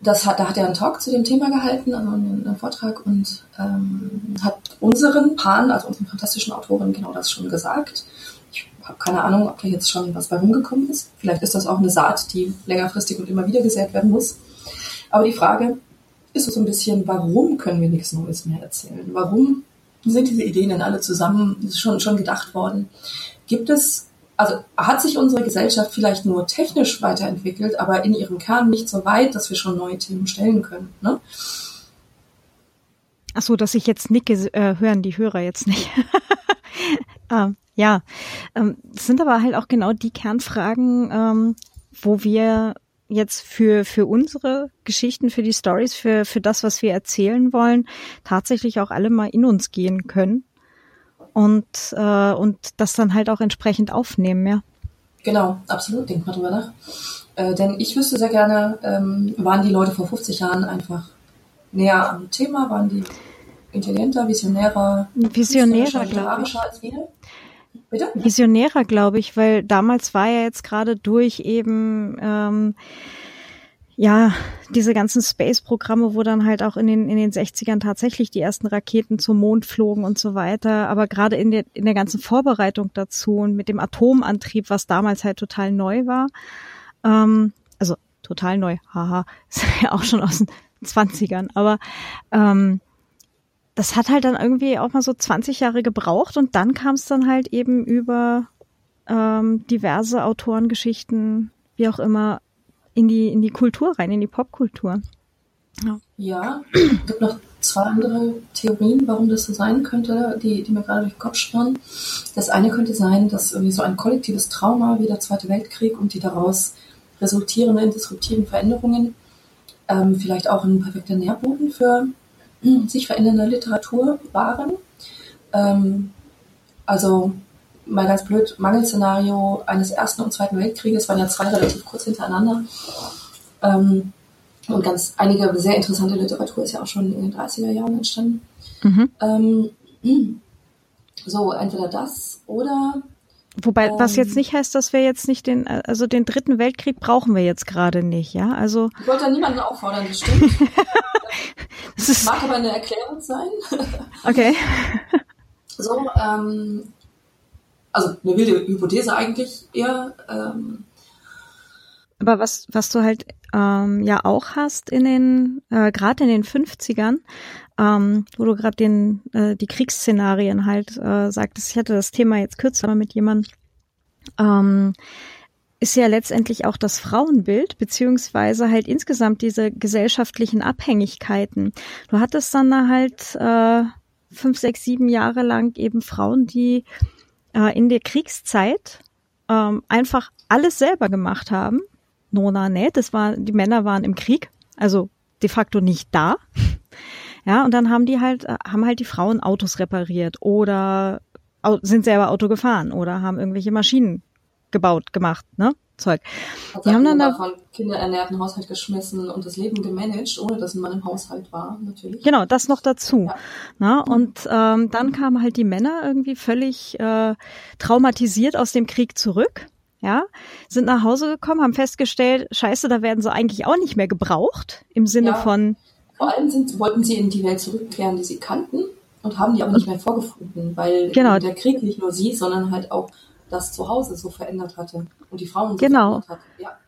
das hat, da hat er einen Talk zu dem Thema gehalten, also einen, einen Vortrag und ähm, hat unseren Pan, also unseren fantastischen Autoren, genau das schon gesagt. Ich habe keine Ahnung, ob da jetzt schon was bei rumgekommen ist. Vielleicht ist das auch eine Saat, die längerfristig und immer wieder gesät werden muss. Aber die Frage ist so ein bisschen, warum können wir nichts Neues mehr erzählen? Warum sind diese Ideen denn alle zusammen schon, schon gedacht worden? Gibt es also hat sich unsere Gesellschaft vielleicht nur technisch weiterentwickelt, aber in ihrem Kern nicht so weit, dass wir schon neue Themen stellen können. Ne? Ach so, dass ich jetzt nicke, äh, hören die Hörer jetzt nicht. ähm, ja, ähm, das sind aber halt auch genau die Kernfragen, ähm, wo wir jetzt für, für unsere Geschichten, für die Stories, für, für das, was wir erzählen wollen, tatsächlich auch alle mal in uns gehen können und, äh, und das dann halt auch entsprechend aufnehmen, ja. Genau, absolut, denkt mal drüber nach. Äh, denn ich wüsste sehr gerne, ähm, waren die Leute vor 50 Jahren einfach näher am Thema, waren die intelligenter, visionärer, visionärer, glaube ich. als wir. Bitte? Visionärer, glaube ich, weil damals war ja jetzt gerade durch eben ähm, ja, diese ganzen Space-Programme, wo dann halt auch in den, in den 60ern tatsächlich die ersten Raketen zum Mond flogen und so weiter. Aber gerade in der, in der ganzen Vorbereitung dazu und mit dem Atomantrieb, was damals halt total neu war, ähm, also total neu, haha, ist ja auch schon aus den 20ern, aber ähm, das hat halt dann irgendwie auch mal so 20 Jahre gebraucht und dann kam es dann halt eben über ähm, diverse Autorengeschichten, wie auch immer, in die, in die Kultur rein, in die Popkultur. Ja. ja, es gibt noch zwei andere Theorien, warum das so sein könnte, die, die mir gerade durch den Kopf schwirren. Das eine könnte sein, dass irgendwie so ein kollektives Trauma wie der Zweite Weltkrieg und die daraus resultierenden disruptiven Veränderungen ähm, vielleicht auch ein perfekter Nährboden für sich verändernde Literatur waren. Ähm, also mal ganz blöd, Mangelszenario eines Ersten und Zweiten Weltkrieges waren ja zwei relativ kurz hintereinander. Ähm, und ganz einige sehr interessante Literatur ist ja auch schon in den 30er Jahren entstanden. Mhm. Ähm, so, entweder das oder. Wobei, ähm, was jetzt nicht heißt, dass wir jetzt nicht den, also den dritten Weltkrieg brauchen wir jetzt gerade nicht, ja? Also. Ich wollte da niemanden auffordern, das stimmt. das mag aber eine Erklärung sein. okay. So, ähm, also eine wilde Hypothese eigentlich eher. Ähm, aber was, was du halt ähm, ja auch hast in den, äh, gerade in den 50ern, ähm, wo du gerade den äh, die Kriegsszenarien halt äh, sagtest, ich hatte das Thema jetzt kürzer mit jemandem, ähm, ist ja letztendlich auch das Frauenbild, beziehungsweise halt insgesamt diese gesellschaftlichen Abhängigkeiten. Du hattest dann da halt äh, fünf, sechs, sieben Jahre lang eben Frauen, die äh, in der Kriegszeit ähm, einfach alles selber gemacht haben. Nona nicht, das war, die Männer waren im Krieg, also de facto nicht da. Ja, und dann haben die halt, äh, haben halt die Frauen Autos repariert oder sind selber Auto gefahren oder haben irgendwelche Maschinen gebaut, gemacht, ne? Zeug. die haben dann da von kinderernährten Haushalt geschmissen und das Leben gemanagt, ohne dass man im Haushalt war, natürlich. Genau, das noch dazu. Ja. Na, und ähm, dann kamen halt die Männer irgendwie völlig äh, traumatisiert aus dem Krieg zurück. Ja, sind nach Hause gekommen, haben festgestellt, scheiße, da werden sie eigentlich auch nicht mehr gebraucht, im Sinne ja. von. Vor allem sind, wollten sie in die Welt zurückkehren, die sie kannten und haben die aber nicht mehr vorgefunden, weil genau. der Krieg nicht nur sie, sondern halt auch das Zuhause so verändert hatte und die Frauen so genau. verändert hat. Ja.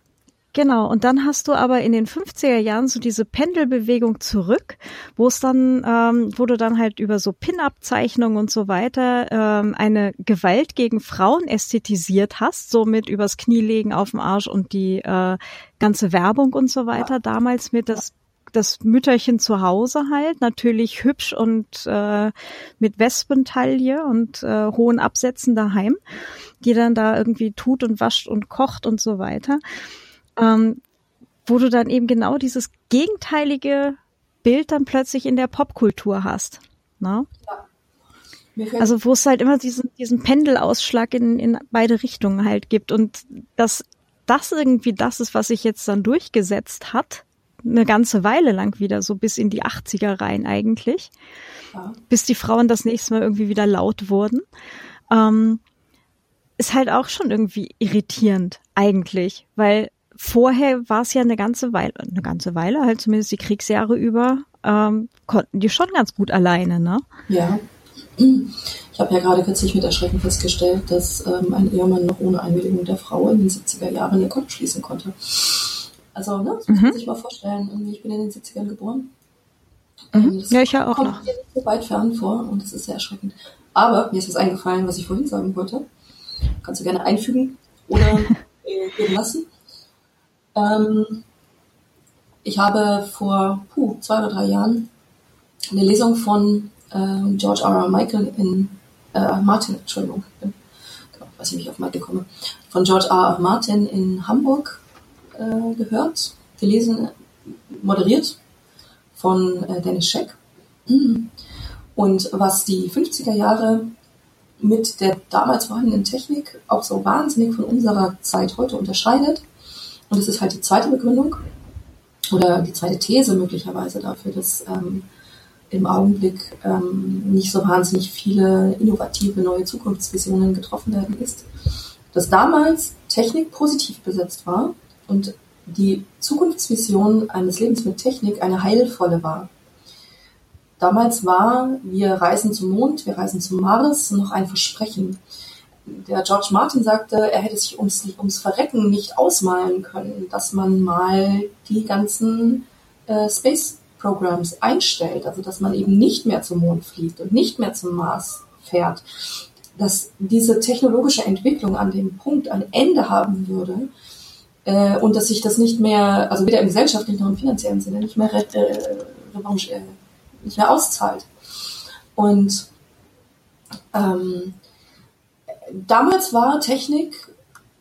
Genau, und dann hast du aber in den 50er Jahren so diese Pendelbewegung zurück, wo es dann, ähm, wo du dann halt über so Pin-Up-Zeichnungen und so weiter ähm, eine Gewalt gegen Frauen ästhetisiert hast, somit übers Knie legen auf dem Arsch und die äh, ganze Werbung und so weiter, ja. damals mit das das Mütterchen zu Hause halt, natürlich hübsch und äh, mit Wespentaille und äh, hohen Absätzen daheim, die dann da irgendwie tut und wascht und kocht und so weiter. Ähm, wo du dann eben genau dieses gegenteilige Bild dann plötzlich in der Popkultur hast. Ne? Ja. Also wo es halt immer diesen, diesen Pendelausschlag in, in beide Richtungen halt gibt und dass das irgendwie das ist, was sich jetzt dann durchgesetzt hat, eine ganze Weile lang wieder, so bis in die 80er rein eigentlich, ja. bis die Frauen das nächste Mal irgendwie wieder laut wurden. Ähm, ist halt auch schon irgendwie irritierend eigentlich, weil vorher war es ja eine ganze Weile, eine ganze Weile, halt zumindest die Kriegsjahre über, ähm, konnten die schon ganz gut alleine, ne? Ja. Ich habe ja gerade kürzlich mit Erschrecken festgestellt, dass ähm, ein Ehemann noch ohne Einwilligung der Frau in den 70er Jahren ihr Konto schließen konnte. Also, ne, das muss man mhm. sich mal vorstellen. Irgendwie, ich bin in den 70ern geboren. Mhm. Ja, ich ja auch kommt noch. Mir so weit fern vor und das ist sehr erschreckend. Aber mir ist was eingefallen, was ich vorhin sagen wollte. Kannst du gerne einfügen oder äh, geben lassen. Ähm, ich habe vor puh, zwei oder drei Jahren eine Lesung von ähm, George R. R. Michael in äh, Martin, Entschuldigung, genau, weiß ich nicht auf Michael komme, von George R. R. Martin in Hamburg äh, gehört, gelesen, moderiert von äh, Dennis Scheck. Und was die 50er Jahre mit der damals vorhandenen Technik auch so wahnsinnig von unserer Zeit heute unterscheidet, und das ist halt die zweite Begründung oder die zweite These möglicherweise dafür, dass ähm, im Augenblick ähm, nicht so wahnsinnig viele innovative neue Zukunftsvisionen getroffen werden, ist, dass damals Technik positiv besetzt war und die Zukunftsvision eines Lebens mit Technik eine heilvolle war. Damals war, wir reisen zum Mond, wir reisen zum Mars, noch ein Versprechen. Der George Martin sagte, er hätte sich ums, ums Verrecken nicht ausmalen können, dass man mal die ganzen äh, Space Programs einstellt, also dass man eben nicht mehr zum Mond fliegt und nicht mehr zum Mars fährt, dass diese technologische Entwicklung an dem Punkt ein Ende haben würde äh, und dass sich das nicht mehr, also weder im gesellschaftlichen noch im finanziellen Sinne nicht mehr, äh, äh, nicht mehr auszahlt. Und ähm, damals war Technik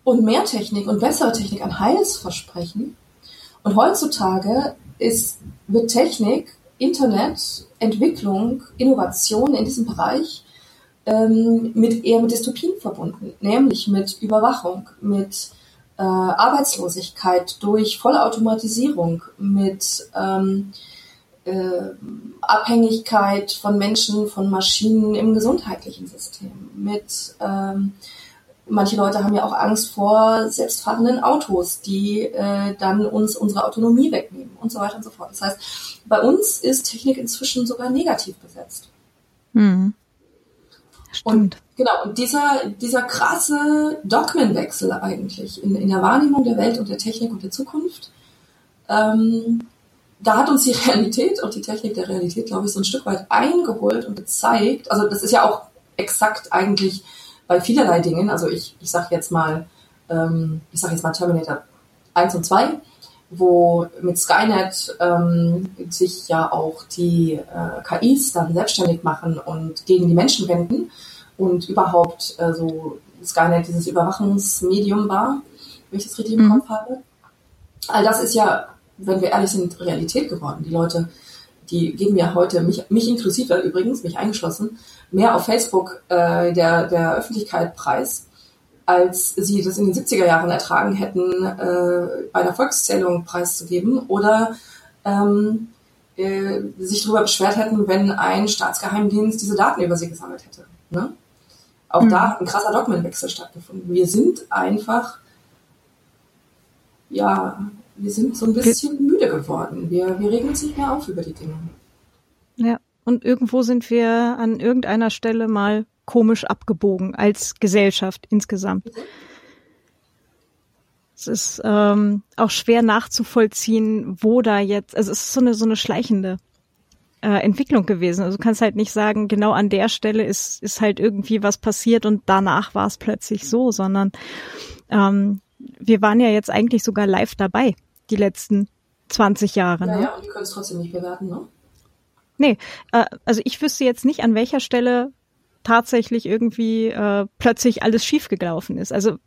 und mehr Technik und bessere Technik ein Heilsversprechen. Und heutzutage ist, wird Technik, Internet, Entwicklung, Innovation in diesem Bereich ähm, mit eher mit Dystopien verbunden, nämlich mit Überwachung, mit äh, Arbeitslosigkeit durch volle Automatisierung, mit ähm, äh, Abhängigkeit von Menschen, von Maschinen im gesundheitlichen System, mit ähm, manche Leute haben ja auch Angst vor selbstfahrenden Autos, die äh, dann uns unsere Autonomie wegnehmen und so weiter und so fort. Das heißt, bei uns ist Technik inzwischen sogar negativ besetzt. Hm. Und genau, und dieser, dieser krasse Dogmenwechsel eigentlich in, in der Wahrnehmung der Welt und der Technik und der Zukunft, ähm, da hat uns die Realität und die Technik der Realität, glaube ich, so ein Stück weit eingeholt und gezeigt, also das ist ja auch exakt eigentlich bei vielerlei Dingen, also ich, ich sage jetzt mal, ähm, ich sage jetzt mal Terminator 1 und 2, wo mit Skynet ähm, sich ja auch die äh, KIs dann selbstständig machen und gegen die Menschen wenden und überhaupt äh, so Skynet dieses Überwachungsmedium war, wenn ich das richtig im mhm. Kopf habe. All das ist ja, wenn wir ehrlich sind, Realität geworden. Die Leute, die geben ja heute, mich, mich inklusive übrigens, mich eingeschlossen, mehr auf Facebook äh, der, der Öffentlichkeit preis, als sie das in den 70er Jahren ertragen hätten, äh, bei einer Volkszählung preiszugeben oder ähm, äh, sich darüber beschwert hätten, wenn ein Staatsgeheimdienst diese Daten über sie gesammelt hätte. Ne? Auch mhm. da hat ein krasser Dogmenwechsel stattgefunden. Wir sind einfach, ja, wir sind so ein bisschen müde geworden. Wir, wir regen uns nicht mehr auf über die Dinge. Ja und irgendwo sind wir an irgendeiner Stelle mal komisch abgebogen als Gesellschaft insgesamt. Es ist ähm, auch schwer nachzuvollziehen, wo da jetzt, also es ist so eine so eine schleichende äh, Entwicklung gewesen. Also du kannst halt nicht sagen, genau an der Stelle ist ist halt irgendwie was passiert und danach war es plötzlich so, sondern ähm, wir waren ja jetzt eigentlich sogar live dabei die letzten 20 Jahre. Ja, ne? ja, und die können es trotzdem nicht bewerten, ne? Nee, äh, also ich wüsste jetzt nicht, an welcher Stelle tatsächlich irgendwie äh, plötzlich alles schiefgelaufen ist. Also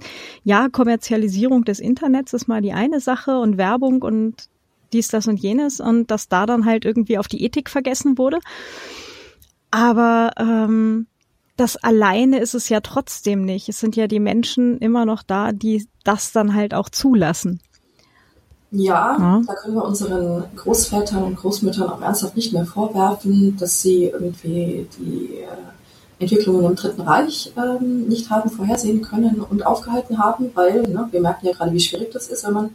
ja, Kommerzialisierung des Internets ist mal die eine Sache und Werbung und dies, das und jenes und dass da dann halt irgendwie auf die Ethik vergessen wurde. Aber ähm, das alleine ist es ja trotzdem nicht. Es sind ja die Menschen immer noch da, die das dann halt auch zulassen. Ja, ja, da können wir unseren Großvätern und Großmüttern auch ernsthaft nicht mehr vorwerfen, dass sie irgendwie die äh, Entwicklungen im Dritten Reich ähm, nicht haben vorhersehen können und aufgehalten haben, weil ne, wir merken ja gerade, wie schwierig das ist, wenn man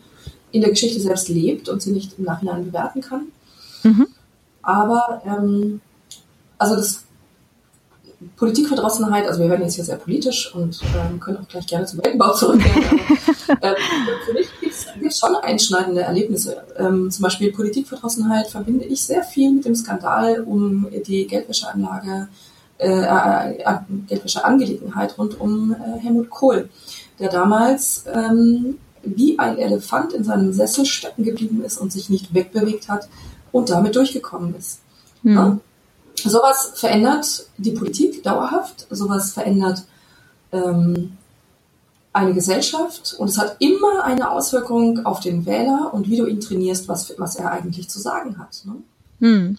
in der Geschichte selbst lebt und sie nicht im Nachhinein bewerten kann. Mhm. Aber ähm, also das Politikverdrossenheit, also wir werden jetzt hier sehr politisch und ähm, können auch gleich gerne zum Weltenbau zurückkehren. Aber, äh, für mich gibt es schon einschneidende Erlebnisse. Ähm, zum Beispiel Politikverdrossenheit verbinde ich sehr viel mit dem Skandal um die Geldwäscheanlage, äh, äh, äh Geldwäscheangelegenheit rund um äh, Helmut Kohl, der damals ähm, wie ein Elefant in seinem Sessel stecken geblieben ist und sich nicht wegbewegt hat und damit durchgekommen ist. Mhm. Ja? Sowas verändert die Politik dauerhaft, sowas verändert ähm, eine Gesellschaft und es hat immer eine Auswirkung auf den Wähler und wie du ihn trainierst, was, was er eigentlich zu sagen hat. Ne? Hm.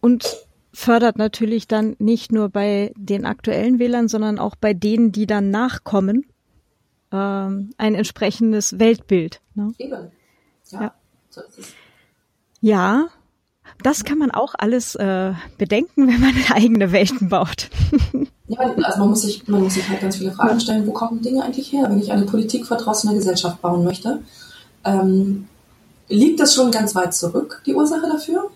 Und fördert natürlich dann nicht nur bei den aktuellen Wählern, sondern auch bei denen, die dann nachkommen, ähm, ein entsprechendes Weltbild. Ne? Eben. Ja. Ja. So ja Das kann man auch alles äh, bedenken, wenn man eigene Welten baut. ja, also man muss, sich, man muss sich halt ganz viele Fragen stellen, wo kommen Dinge eigentlich her, wenn ich eine politikverdrossene Gesellschaft bauen möchte. Ähm, liegt das schon ganz weit zurück, die Ursache dafür?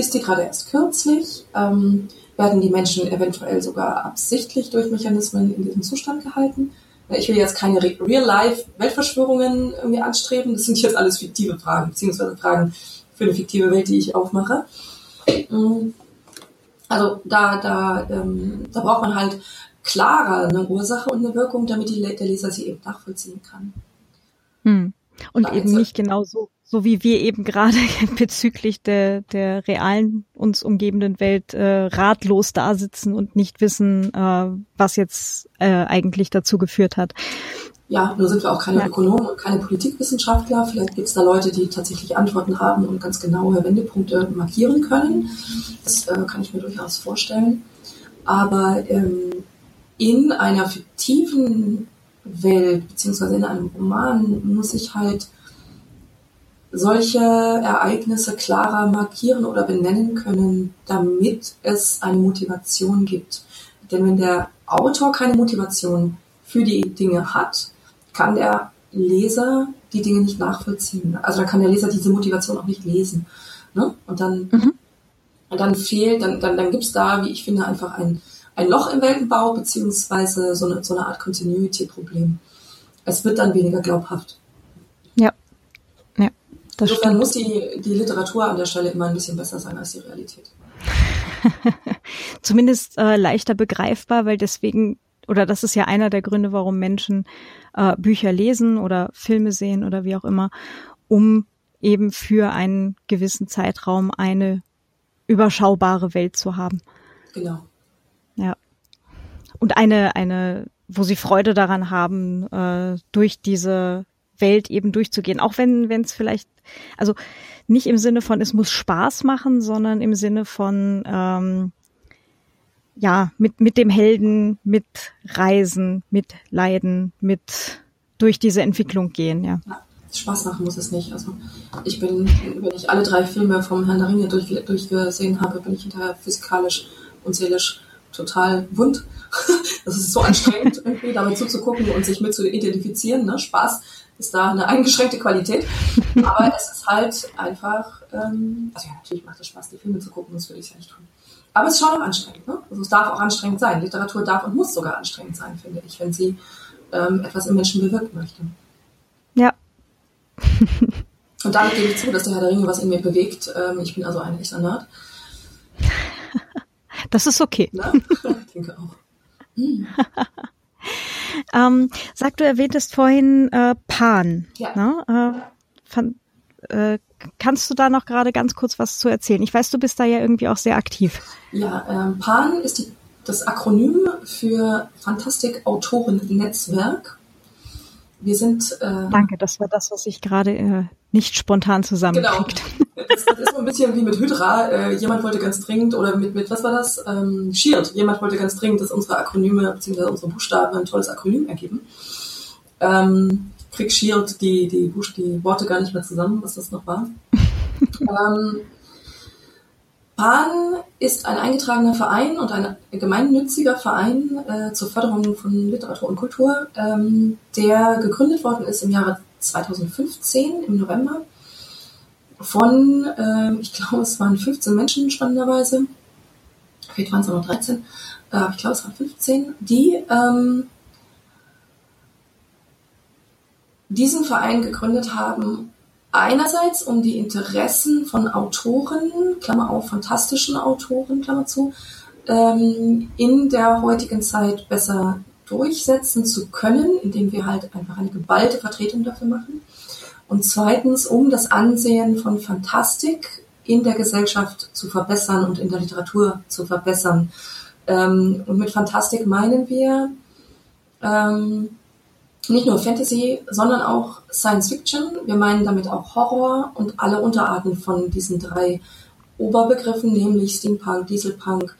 Ist die gerade erst kürzlich? Ähm, werden die Menschen eventuell sogar absichtlich durch Mechanismen in diesem Zustand gehalten? Ich will jetzt keine Real-Life-Weltverschwörungen irgendwie anstreben. Das sind jetzt alles fiktive Fragen, beziehungsweise Fragen für eine fiktive Welt, die ich aufmache. Mm. Also da, da, ähm, da braucht man halt klarer eine Ursache und eine Wirkung, damit die, der Leser sie eben nachvollziehen kann. Hm. Und da eben nicht genau so so wie wir eben gerade bezüglich der, der realen uns umgebenden Welt äh, ratlos da sitzen und nicht wissen, äh, was jetzt äh, eigentlich dazu geführt hat. Ja, nur sind wir auch keine ja. Ökonomen und keine Politikwissenschaftler. Vielleicht gibt es da Leute, die tatsächlich Antworten haben und ganz genaue Wendepunkte markieren können. Das äh, kann ich mir durchaus vorstellen. Aber ähm, in einer fiktiven Welt, beziehungsweise in einem Roman, muss ich halt solche Ereignisse klarer markieren oder benennen können, damit es eine Motivation gibt. Denn wenn der Autor keine Motivation für die Dinge hat, kann der Leser die Dinge nicht nachvollziehen. Also dann kann der Leser diese Motivation auch nicht lesen. Ne? Und dann, mhm. dann fehlt, dann, dann, dann gibt es da, wie ich finde, einfach ein, ein Loch im Weltenbau, beziehungsweise so eine, so eine Art Continuity-Problem. Es wird dann weniger glaubhaft. Das Insofern muss die, die Literatur an der Stelle immer ein bisschen besser sein als die Realität. Zumindest äh, leichter begreifbar, weil deswegen, oder das ist ja einer der Gründe, warum Menschen äh, Bücher lesen oder Filme sehen oder wie auch immer, um eben für einen gewissen Zeitraum eine überschaubare Welt zu haben. Genau. Ja. Und eine, eine, wo sie Freude daran haben, äh, durch diese Welt eben durchzugehen. Auch wenn wenn es vielleicht, also nicht im Sinne von, es muss Spaß machen, sondern im Sinne von, ähm, ja, mit, mit dem Helden, mit Reisen, mit Leiden, mit durch diese Entwicklung gehen, ja. ja. Spaß machen muss es nicht. Also ich bin, wenn ich alle drei Filme vom Herrn der Ringe durch, durchgesehen habe, bin ich hinterher physikalisch und seelisch total wund. Das ist so anstrengend, irgendwie damit zuzugucken und sich mit zu identifizieren. Ne? Spaß ist da eine eingeschränkte Qualität. Aber es ist halt einfach, ähm, also ja, natürlich macht es Spaß, die Filme zu gucken, das würde ich ja nicht tun. Aber es ist schon auch anstrengend. Ne? Also es darf auch anstrengend sein. Literatur darf und muss sogar anstrengend sein, finde ich, wenn sie ähm, etwas im Menschen bewirken möchte. Ja. und damit gebe ich zu, dass der Herr der Ringe was in mir bewegt. Ähm, ich bin also ein echter Nerd. Das ist okay. Ne? Ich denke auch. Hm. Ähm, sag, du erwähntest vorhin äh, Pan. Ja. Ne? Äh, fand, äh, kannst du da noch gerade ganz kurz was zu erzählen? Ich weiß, du bist da ja irgendwie auch sehr aktiv. Ja, ähm, PAN ist die, das Akronym für Fantastik Autoren Netzwerk. Wir sind. Äh, Danke, das war das, was ich gerade äh, nicht spontan zusammenkriegt. Genau. Das, das, ist so ein bisschen wie mit Hydra. Äh, jemand wollte ganz dringend, oder mit, mit was war das? Ähm, Shield. Jemand wollte ganz dringend, dass unsere Akronyme bzw. unsere Buchstaben ein tolles Akronym ergeben. Ähm, krieg Shield die, die, Buch die Worte gar nicht mehr zusammen, was das noch war. ähm, PAN ist ein eingetragener Verein und ein gemeinnütziger Verein äh, zur Förderung von Literatur und Kultur, ähm, der gegründet worden ist im Jahre 2015 im November. Von, äh, ich glaube, es waren 15 Menschen spannenderweise, vielleicht waren es auch noch 13, äh, ich glaube, es waren 15, die ähm, diesen Verein gegründet haben, einerseits um die Interessen von Autoren, Klammer auf, fantastischen Autoren, Klammer zu, ähm, in der heutigen Zeit besser durchsetzen zu können, indem wir halt einfach eine geballte Vertretung dafür machen. Und zweitens, um das Ansehen von Fantastik in der Gesellschaft zu verbessern und in der Literatur zu verbessern. Ähm, und mit Fantastik meinen wir ähm, nicht nur Fantasy, sondern auch Science Fiction. Wir meinen damit auch Horror und alle Unterarten von diesen drei Oberbegriffen, nämlich Steampunk, Dieselpunk,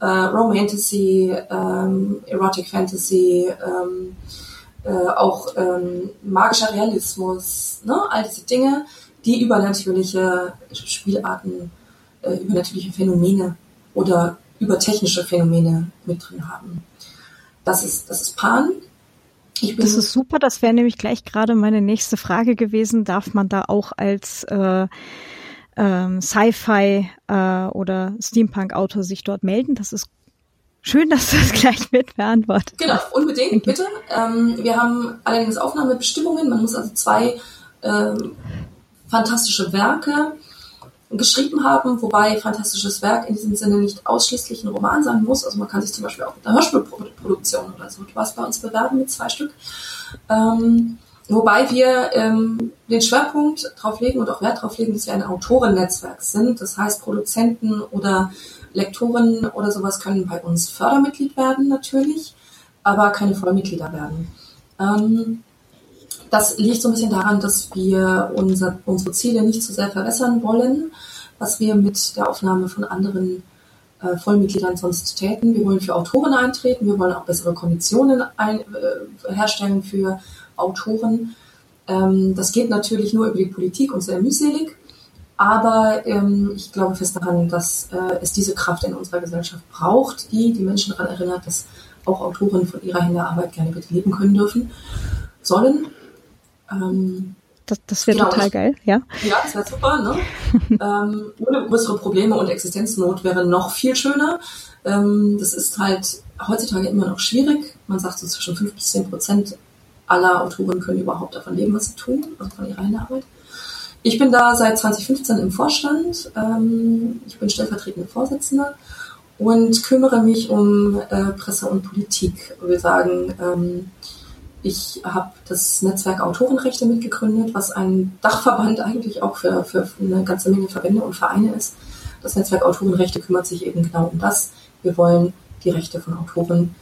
äh, Romantasy, ähm, Erotic Fantasy, ähm, äh, auch ähm, magischer Realismus, ne? all diese Dinge, die übernatürliche Spielarten äh, übernatürliche Phänomene oder über technische Phänomene mit drin haben. Das ist, das ist Pan. Das ist super, das wäre nämlich gleich gerade meine nächste Frage gewesen. Darf man da auch als äh, ähm, Sci-Fi äh, oder Steampunk-Autor sich dort melden? Das ist schön, dass du das gleich mit beantwortet Genau, unbedingt, bitte. Ähm, wir haben allerdings Aufnahmebestimmungen. Man muss also zwei ähm, fantastische Werke geschrieben haben, wobei fantastisches Werk in diesem Sinne nicht ausschließlich ein Roman sein muss. Also man kann sich zum Beispiel auch mit einer Hörspielproduktion oder so was bei uns bewerben mit zwei Stück. Ähm, wobei wir ähm, den Schwerpunkt drauf legen und auch Wert drauf legen, dass wir ein Autorennetzwerk sind. Das heißt, Produzenten oder Lektoren oder sowas können bei uns Fördermitglied werden natürlich, aber keine Vollmitglieder werden. Ähm, das liegt so ein bisschen daran, dass wir unser, unsere Ziele nicht zu sehr verwässern wollen, was wir mit der Aufnahme von anderen äh, Vollmitgliedern sonst täten. Wir wollen für Autoren eintreten, wir wollen auch bessere Konditionen ein, äh, herstellen für Autoren. Ähm, das geht natürlich nur über die Politik und sehr mühselig. Aber ähm, ich glaube fest daran, dass äh, es diese Kraft in unserer Gesellschaft braucht, die die Menschen daran erinnert, dass auch Autoren von ihrer Händearbeit gerne bitte leben können dürfen, sollen. Ähm, das das wäre genau, total geil, ja. Ja, das wäre super, ne? ähm, ohne größere Probleme und Existenznot wäre noch viel schöner. Ähm, das ist halt heutzutage immer noch schwierig. Man sagt so zwischen 5 bis 10 Prozent aller Autoren können überhaupt davon leben, was sie tun, also von ihrer Arbeit. Ich bin da seit 2015 im Vorstand. Ähm, ich bin stellvertretende Vorsitzende und kümmere mich um äh, Presse und Politik. Wir sagen, ähm, ich habe das Netzwerk Autorenrechte mitgegründet, was ein Dachverband eigentlich auch für, für eine ganze Menge Verbände und Vereine ist. Das Netzwerk Autorenrechte kümmert sich eben genau um das. Wir wollen die Rechte von Autoren,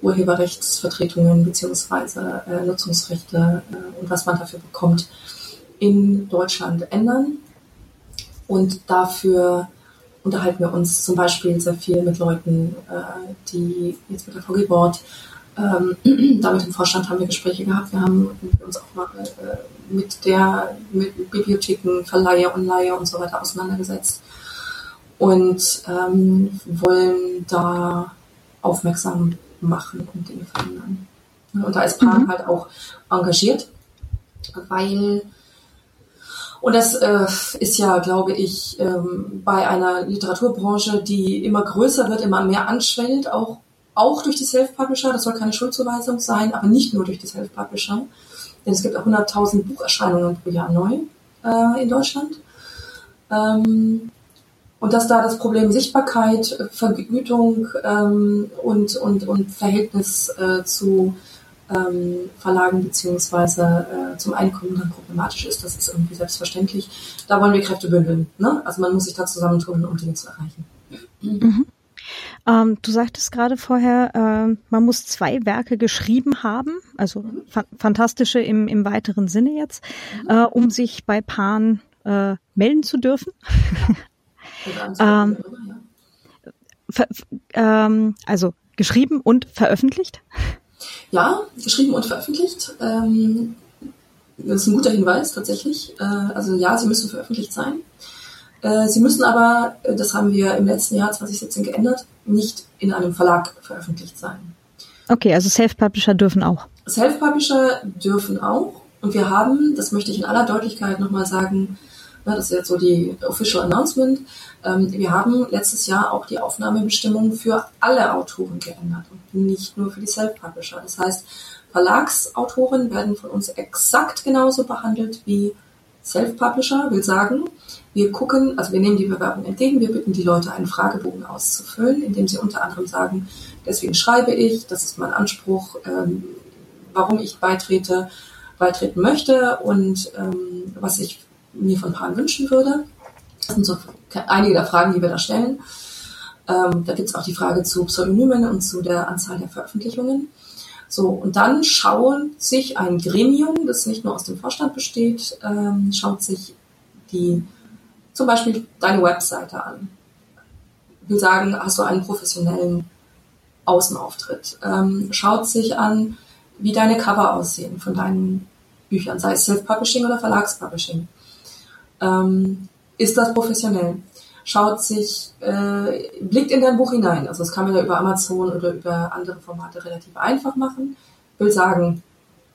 Urheberrechtsvertretungen beziehungsweise äh, Nutzungsrechte äh, und was man dafür bekommt, in Deutschland ändern. Und dafür unterhalten wir uns zum Beispiel sehr viel mit Leuten, äh, die jetzt mit der VG Board ähm, da mit dem Vorstand haben wir Gespräche gehabt. Wir haben uns auch mal äh, mit der mit Bibliotheken, Verleihe und Leihe und so weiter auseinandergesetzt und ähm, wollen da aufmerksam machen und Dinge verändern. Und da ist Pan mhm. halt auch engagiert, weil und das äh, ist ja, glaube ich, ähm, bei einer Literaturbranche, die immer größer wird, immer mehr anschwellt, auch auch durch die Self-Publisher. Das soll keine Schuldzuweisung sein, aber nicht nur durch die Self-Publisher. Denn es gibt auch 100.000 Bucherscheinungen pro Jahr neu äh, in Deutschland. Ähm, und dass da das Problem Sichtbarkeit, Vergütung ähm, und, und, und Verhältnis äh, zu ähm, Verlagen beziehungsweise äh, zum Einkommen dann problematisch ist, das ist irgendwie selbstverständlich. Da wollen wir Kräfte bündeln. Ne? Also man muss sich da zusammentun, um Dinge zu erreichen. Mhm. Ähm, du sagtest gerade vorher, äh, man muss zwei Werke geschrieben haben, also fa fantastische im, im weiteren Sinne jetzt, mhm. äh, um sich bei Pan äh, melden zu dürfen. ähm, ähm, also geschrieben und veröffentlicht? Ja, geschrieben und veröffentlicht. Ähm, das ist ein guter Hinweis tatsächlich. Äh, also ja, sie müssen veröffentlicht sein. Äh, sie müssen aber, äh, das haben wir im letzten Jahr 2017 geändert, nicht in einem Verlag veröffentlicht sein. Okay, also Self-Publisher dürfen auch. Self-Publisher dürfen auch. Und wir haben, das möchte ich in aller Deutlichkeit nochmal sagen, das ist jetzt so die Official Announcement, ähm, wir haben letztes Jahr auch die Aufnahmebestimmungen für alle Autoren geändert und nicht nur für die Self-Publisher. Das heißt, Verlagsautoren werden von uns exakt genauso behandelt wie Self-Publisher, will sagen, wir gucken, also wir nehmen die Bewerbung entgegen, wir bitten die Leute, einen Fragebogen auszufüllen, indem sie unter anderem sagen, deswegen schreibe ich, das ist mein Anspruch, ähm, warum ich beitrete, beitreten möchte und ähm, was ich mir von Paaren wünschen würde. Das sind so einige der Fragen, die wir da stellen. Ähm, da gibt es auch die Frage zu Pseudonymen und zu der Anzahl der Veröffentlichungen. So, und dann schaut sich ein Gremium, das nicht nur aus dem Vorstand besteht, ähm, schaut sich die zum Beispiel deine Webseite an. Ich will sagen, hast du einen professionellen Außenauftritt. Ähm, schaut sich an, wie deine Cover aussehen von deinen Büchern, sei es Self-Publishing oder Verlagspublishing. Ähm, ist das professionell? schaut sich, äh, blickt in dein Buch hinein. Also das kann man ja über Amazon oder über andere Formate relativ einfach machen. Will sagen,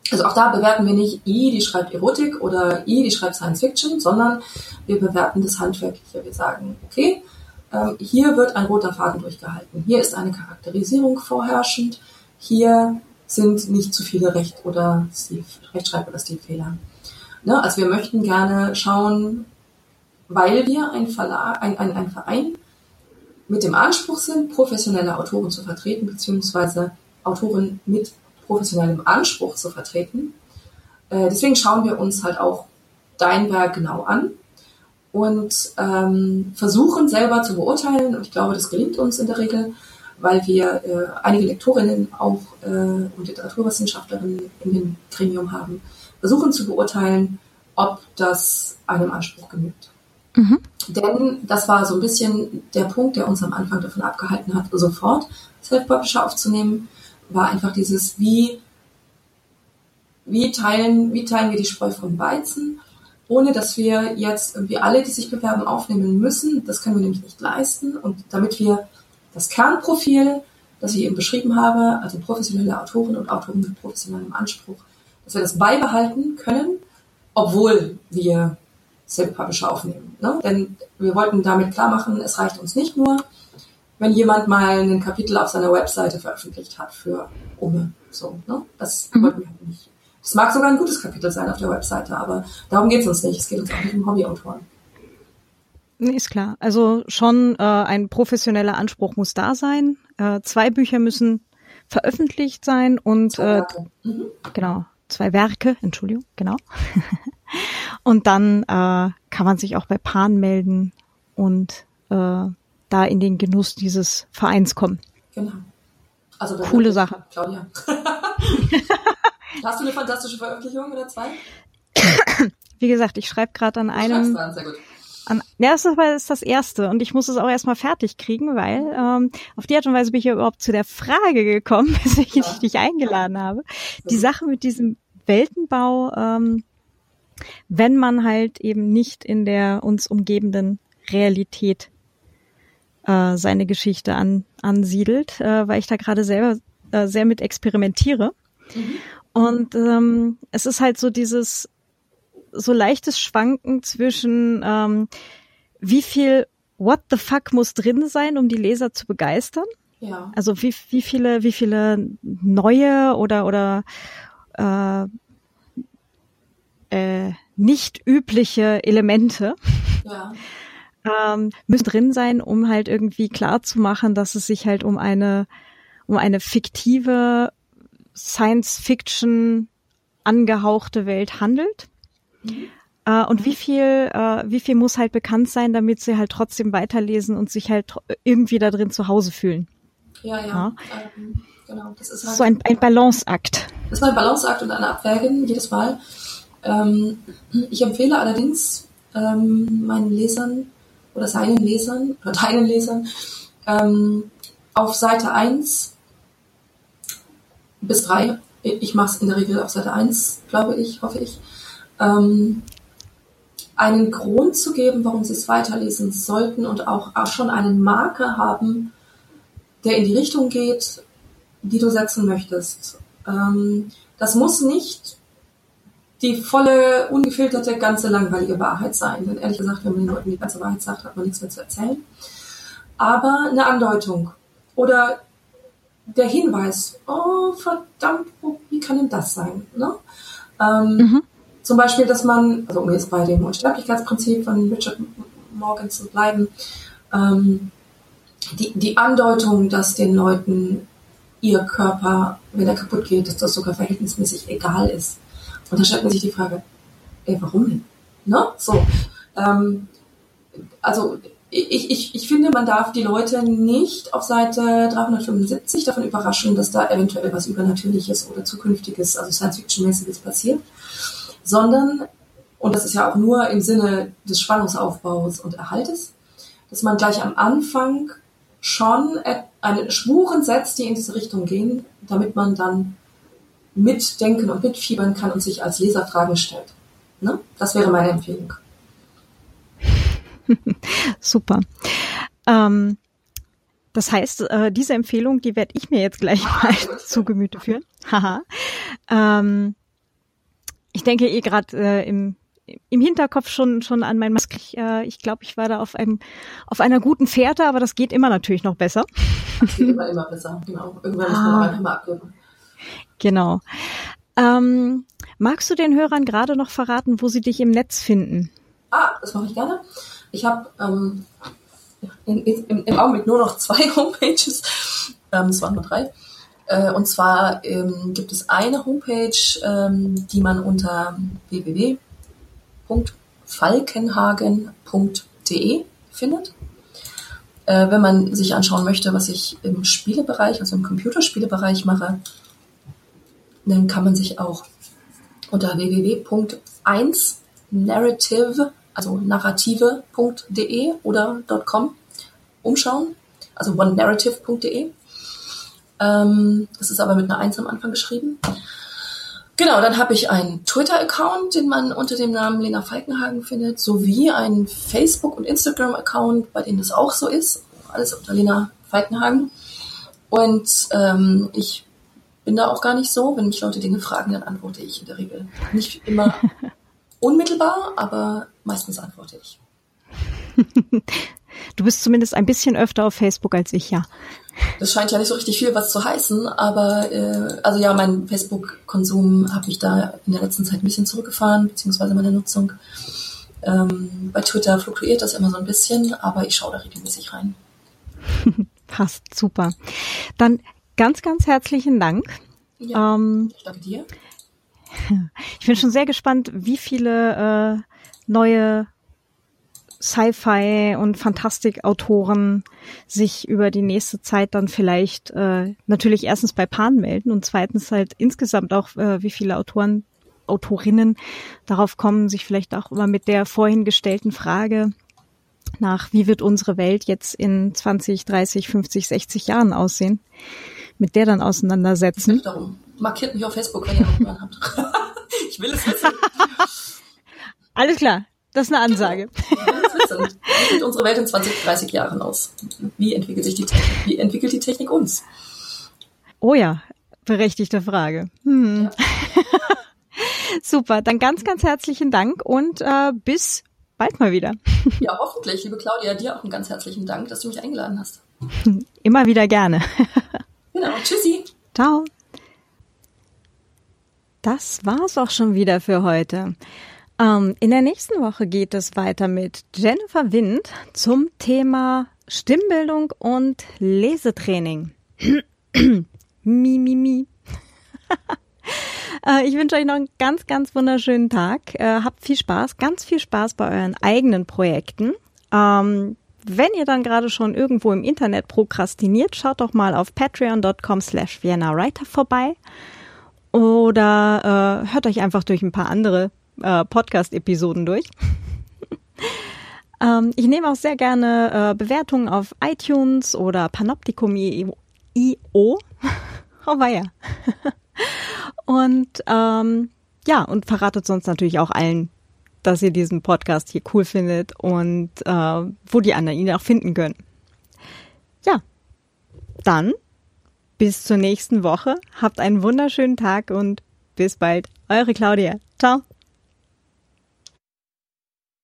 also auch da bewerten wir nicht I, die schreibt Erotik oder I, die schreibt Science Fiction, sondern wir bewerten das Handwerkliche. Wir sagen, okay, ähm, hier wird ein roter Faden durchgehalten. Hier ist eine Charakterisierung vorherrschend. Hier sind nicht zu viele Recht- oder Stil, Rechtschreib- oder Stilfehler. Ne? Also wir möchten gerne schauen, weil wir ein, Verlag, ein, ein, ein Verein mit dem Anspruch sind, professionelle Autoren zu vertreten, beziehungsweise Autoren mit professionellem Anspruch zu vertreten. Äh, deswegen schauen wir uns halt auch dein Werk genau an und ähm, versuchen selber zu beurteilen. Und ich glaube, das gelingt uns in der Regel, weil wir äh, einige Lektorinnen auch äh, und Literaturwissenschaftlerinnen in dem Gremium haben, versuchen zu beurteilen, ob das einem Anspruch genügt. Mhm. Denn das war so ein bisschen der Punkt, der uns am Anfang davon abgehalten hat, sofort Self-Publisher aufzunehmen, war einfach dieses, wie, wie, teilen, wie teilen wir die Spreu vom Weizen, ohne dass wir jetzt irgendwie alle, die sich bewerben, aufnehmen müssen. Das können wir nämlich nicht leisten. Und damit wir das Kernprofil, das ich eben beschrieben habe, also professionelle Autoren und Autoren mit professionellem Anspruch, dass wir das beibehalten können, obwohl wir Self-Publisher aufnehmen. Ne? Denn wir wollten damit klar machen, es reicht uns nicht nur, wenn jemand mal ein Kapitel auf seiner Webseite veröffentlicht hat für Umme. So, ne? Das mhm. wollten wir halt nicht. Das mag sogar ein gutes Kapitel sein auf der Webseite, aber darum geht es uns nicht. Es geht uns auch nicht um Hobbyautoren. Nee, ist klar. Also schon äh, ein professioneller Anspruch muss da sein. Äh, zwei Bücher müssen veröffentlicht sein und äh, mhm. genau zwei Werke, Entschuldigung, genau. und dann äh, kann man sich auch bei Pan melden und äh, da in den Genuss dieses Vereins kommen. Genau. Also Coole Sache. Claudia. Hast du eine fantastische Veröffentlichung oder zwei? Wie gesagt, ich schreibe gerade an einem. Dran, sehr gut. An, ja, das ist das erste und ich muss es auch erstmal fertig kriegen, weil ähm, auf die Art und Weise bin ich ja überhaupt zu der Frage gekommen, weswegen ja. ich dich eingeladen habe. Die Sache mit diesem Weltenbau, ähm, wenn man halt eben nicht in der uns umgebenden Realität äh, seine Geschichte an, ansiedelt, äh, weil ich da gerade selber äh, sehr mit experimentiere. Mhm. Und ähm, es ist halt so dieses so leichtes Schwanken zwischen ähm, wie viel What the fuck muss drin sein, um die Leser zu begeistern. Ja. Also wie, wie viele, wie viele neue oder oder äh, äh, nicht übliche Elemente ja. Ähm, müssen drin sein, um halt irgendwie klar zu machen, dass es sich halt um eine um eine fiktive Science-Fiction angehauchte Welt handelt. Mhm. Uh, und wie viel, uh, wie viel muss halt bekannt sein, damit sie halt trotzdem weiterlesen und sich halt irgendwie da drin zu Hause fühlen. Ja, ja. ja. Ähm, genau. Das ist halt so ein, ein Balanceakt. Das ist ein Balanceakt und eine Abwägen jedes Mal. Ähm, ich empfehle allerdings ähm, meinen Lesern oder seinen Lesern oder deinen Lesern ähm, auf Seite 1 bis 3, ich mache es in der Regel auf Seite 1, glaube ich, hoffe ich, ähm, einen Grund zu geben, warum sie es weiterlesen sollten und auch, auch schon einen Marker haben, der in die Richtung geht, die du setzen möchtest. Ähm, das muss nicht die volle, ungefilterte, ganze langweilige Wahrheit sein. Denn ehrlich gesagt, wenn man den Leuten die ganze Wahrheit sagt, hat man nichts mehr zu erzählen. Aber eine Andeutung oder der Hinweis, oh verdammt, wie kann denn das sein? Ne? Ähm, mhm. Zum Beispiel, dass man, also um jetzt bei dem Unsterblichkeitsprinzip von Richard Morgan zu bleiben, ähm, die, die Andeutung, dass den Leuten ihr Körper, wenn er kaputt geht, dass das sogar verhältnismäßig egal ist. Und da stellt man sich die Frage, ey, warum denn? Ne? So. Ähm, also ich, ich, ich finde, man darf die Leute nicht auf Seite 375 davon überraschen, dass da eventuell was Übernatürliches oder Zukünftiges, also Science-Fiction-mäßiges passiert, sondern, und das ist ja auch nur im Sinne des Spannungsaufbaus und Erhaltes, dass man gleich am Anfang schon eine Spuren setzt, die in diese Richtung gehen, damit man dann mitdenken und mitfiebern kann und sich als Leser Fragen stellt. Ne? Das wäre meine Empfehlung. Super. Ähm, das heißt, äh, diese Empfehlung, die werde ich mir jetzt gleich mal zu Gemüte führen. Haha. ähm, ich denke eh gerade äh, im im Hinterkopf schon schon an mein Mask. Ich, äh, ich glaube, ich war da auf einem auf einer guten Fährte, aber das geht immer natürlich noch besser. Das geht immer immer besser. Genau. Irgendwann muss man ah. einfach mal abgeben. Genau. Ähm, magst du den Hörern gerade noch verraten, wo sie dich im Netz finden? Ah, das mache ich gerne. Ich habe ähm, im, Augenblick nur noch zwei Homepages. Ähm, es waren nur drei. Äh, und zwar ähm, gibt es eine Homepage, ähm, die man unter www.falkenhagen.de findet. Äh, wenn man sich anschauen möchte, was ich im Spielebereich, also im Computerspielebereich mache, dann kann man sich auch unter www.1narrative, also narrative.de oder .com umschauen, also onenarrative.de. Ähm, das ist aber mit einer Eins am Anfang geschrieben. Genau, dann habe ich einen Twitter-Account, den man unter dem Namen Lena Falkenhagen findet, sowie einen Facebook- und Instagram-Account, bei dem das auch so ist. Alles unter Lena Falkenhagen. Und ähm, ich bin da auch gar nicht so. Wenn mich Leute Dinge fragen, dann antworte ich in der Regel. Nicht immer unmittelbar, aber meistens antworte ich. Du bist zumindest ein bisschen öfter auf Facebook als ich, ja. Das scheint ja nicht so richtig viel was zu heißen, aber äh, also ja, mein Facebook-Konsum habe ich da in der letzten Zeit ein bisschen zurückgefahren, beziehungsweise meine Nutzung. Ähm, bei Twitter fluktuiert das immer so ein bisschen, aber ich schaue da regelmäßig rein. Passt, super. Dann ganz, ganz herzlichen Dank. Ja, ähm, ich danke dir. Ich bin schon sehr gespannt, wie viele äh, neue Sci-Fi und Fantastik-Autoren sich über die nächste Zeit dann vielleicht äh, natürlich erstens bei Pan melden und zweitens halt insgesamt auch, äh, wie viele Autoren, Autorinnen darauf kommen, sich vielleicht auch immer mit der vorhin gestellten Frage nach, wie wird unsere Welt jetzt in 20, 30, 50, 60 Jahren aussehen, mit der dann auseinandersetzen. Darum. Markiert mich auf Facebook, wenn ihr auch habt. ich will es wissen. Alles klar. Das ist eine Ansage. Wie sieht unsere Welt in 20, 30 Jahren aus? Wie entwickelt sich die Technik? Wie entwickelt die Technik uns? Oh ja, berechtigte Frage. Hm. Ja. Super, dann ganz, ganz herzlichen Dank und äh, bis bald mal wieder. Ja, hoffentlich. Liebe Claudia, dir auch einen ganz herzlichen Dank, dass du mich eingeladen hast. Immer wieder gerne. Genau, tschüssi. Ciao. Das war's auch schon wieder für heute. Ähm, in der nächsten Woche geht es weiter mit Jennifer Wind zum Thema Stimmbildung und Lesetraining. mi, mi, mi. Äh, ich wünsche euch noch einen ganz, ganz wunderschönen Tag. Äh, habt viel Spaß, ganz viel Spaß bei euren eigenen Projekten. Ähm, wenn ihr dann gerade schon irgendwo im Internet prokrastiniert, schaut doch mal auf patreon.com slash Vienna Writer vorbei oder äh, hört euch einfach durch ein paar andere äh, Podcast-Episoden durch. ähm, ich nehme auch sehr gerne äh, Bewertungen auf iTunes oder Panoptikum.io. oh weia. und ähm, ja, und verratet sonst natürlich auch allen, dass ihr diesen Podcast hier cool findet und äh, wo die anderen ihn auch finden können. Ja, dann bis zur nächsten Woche. Habt einen wunderschönen Tag und bis bald. Eure Claudia. Ciao.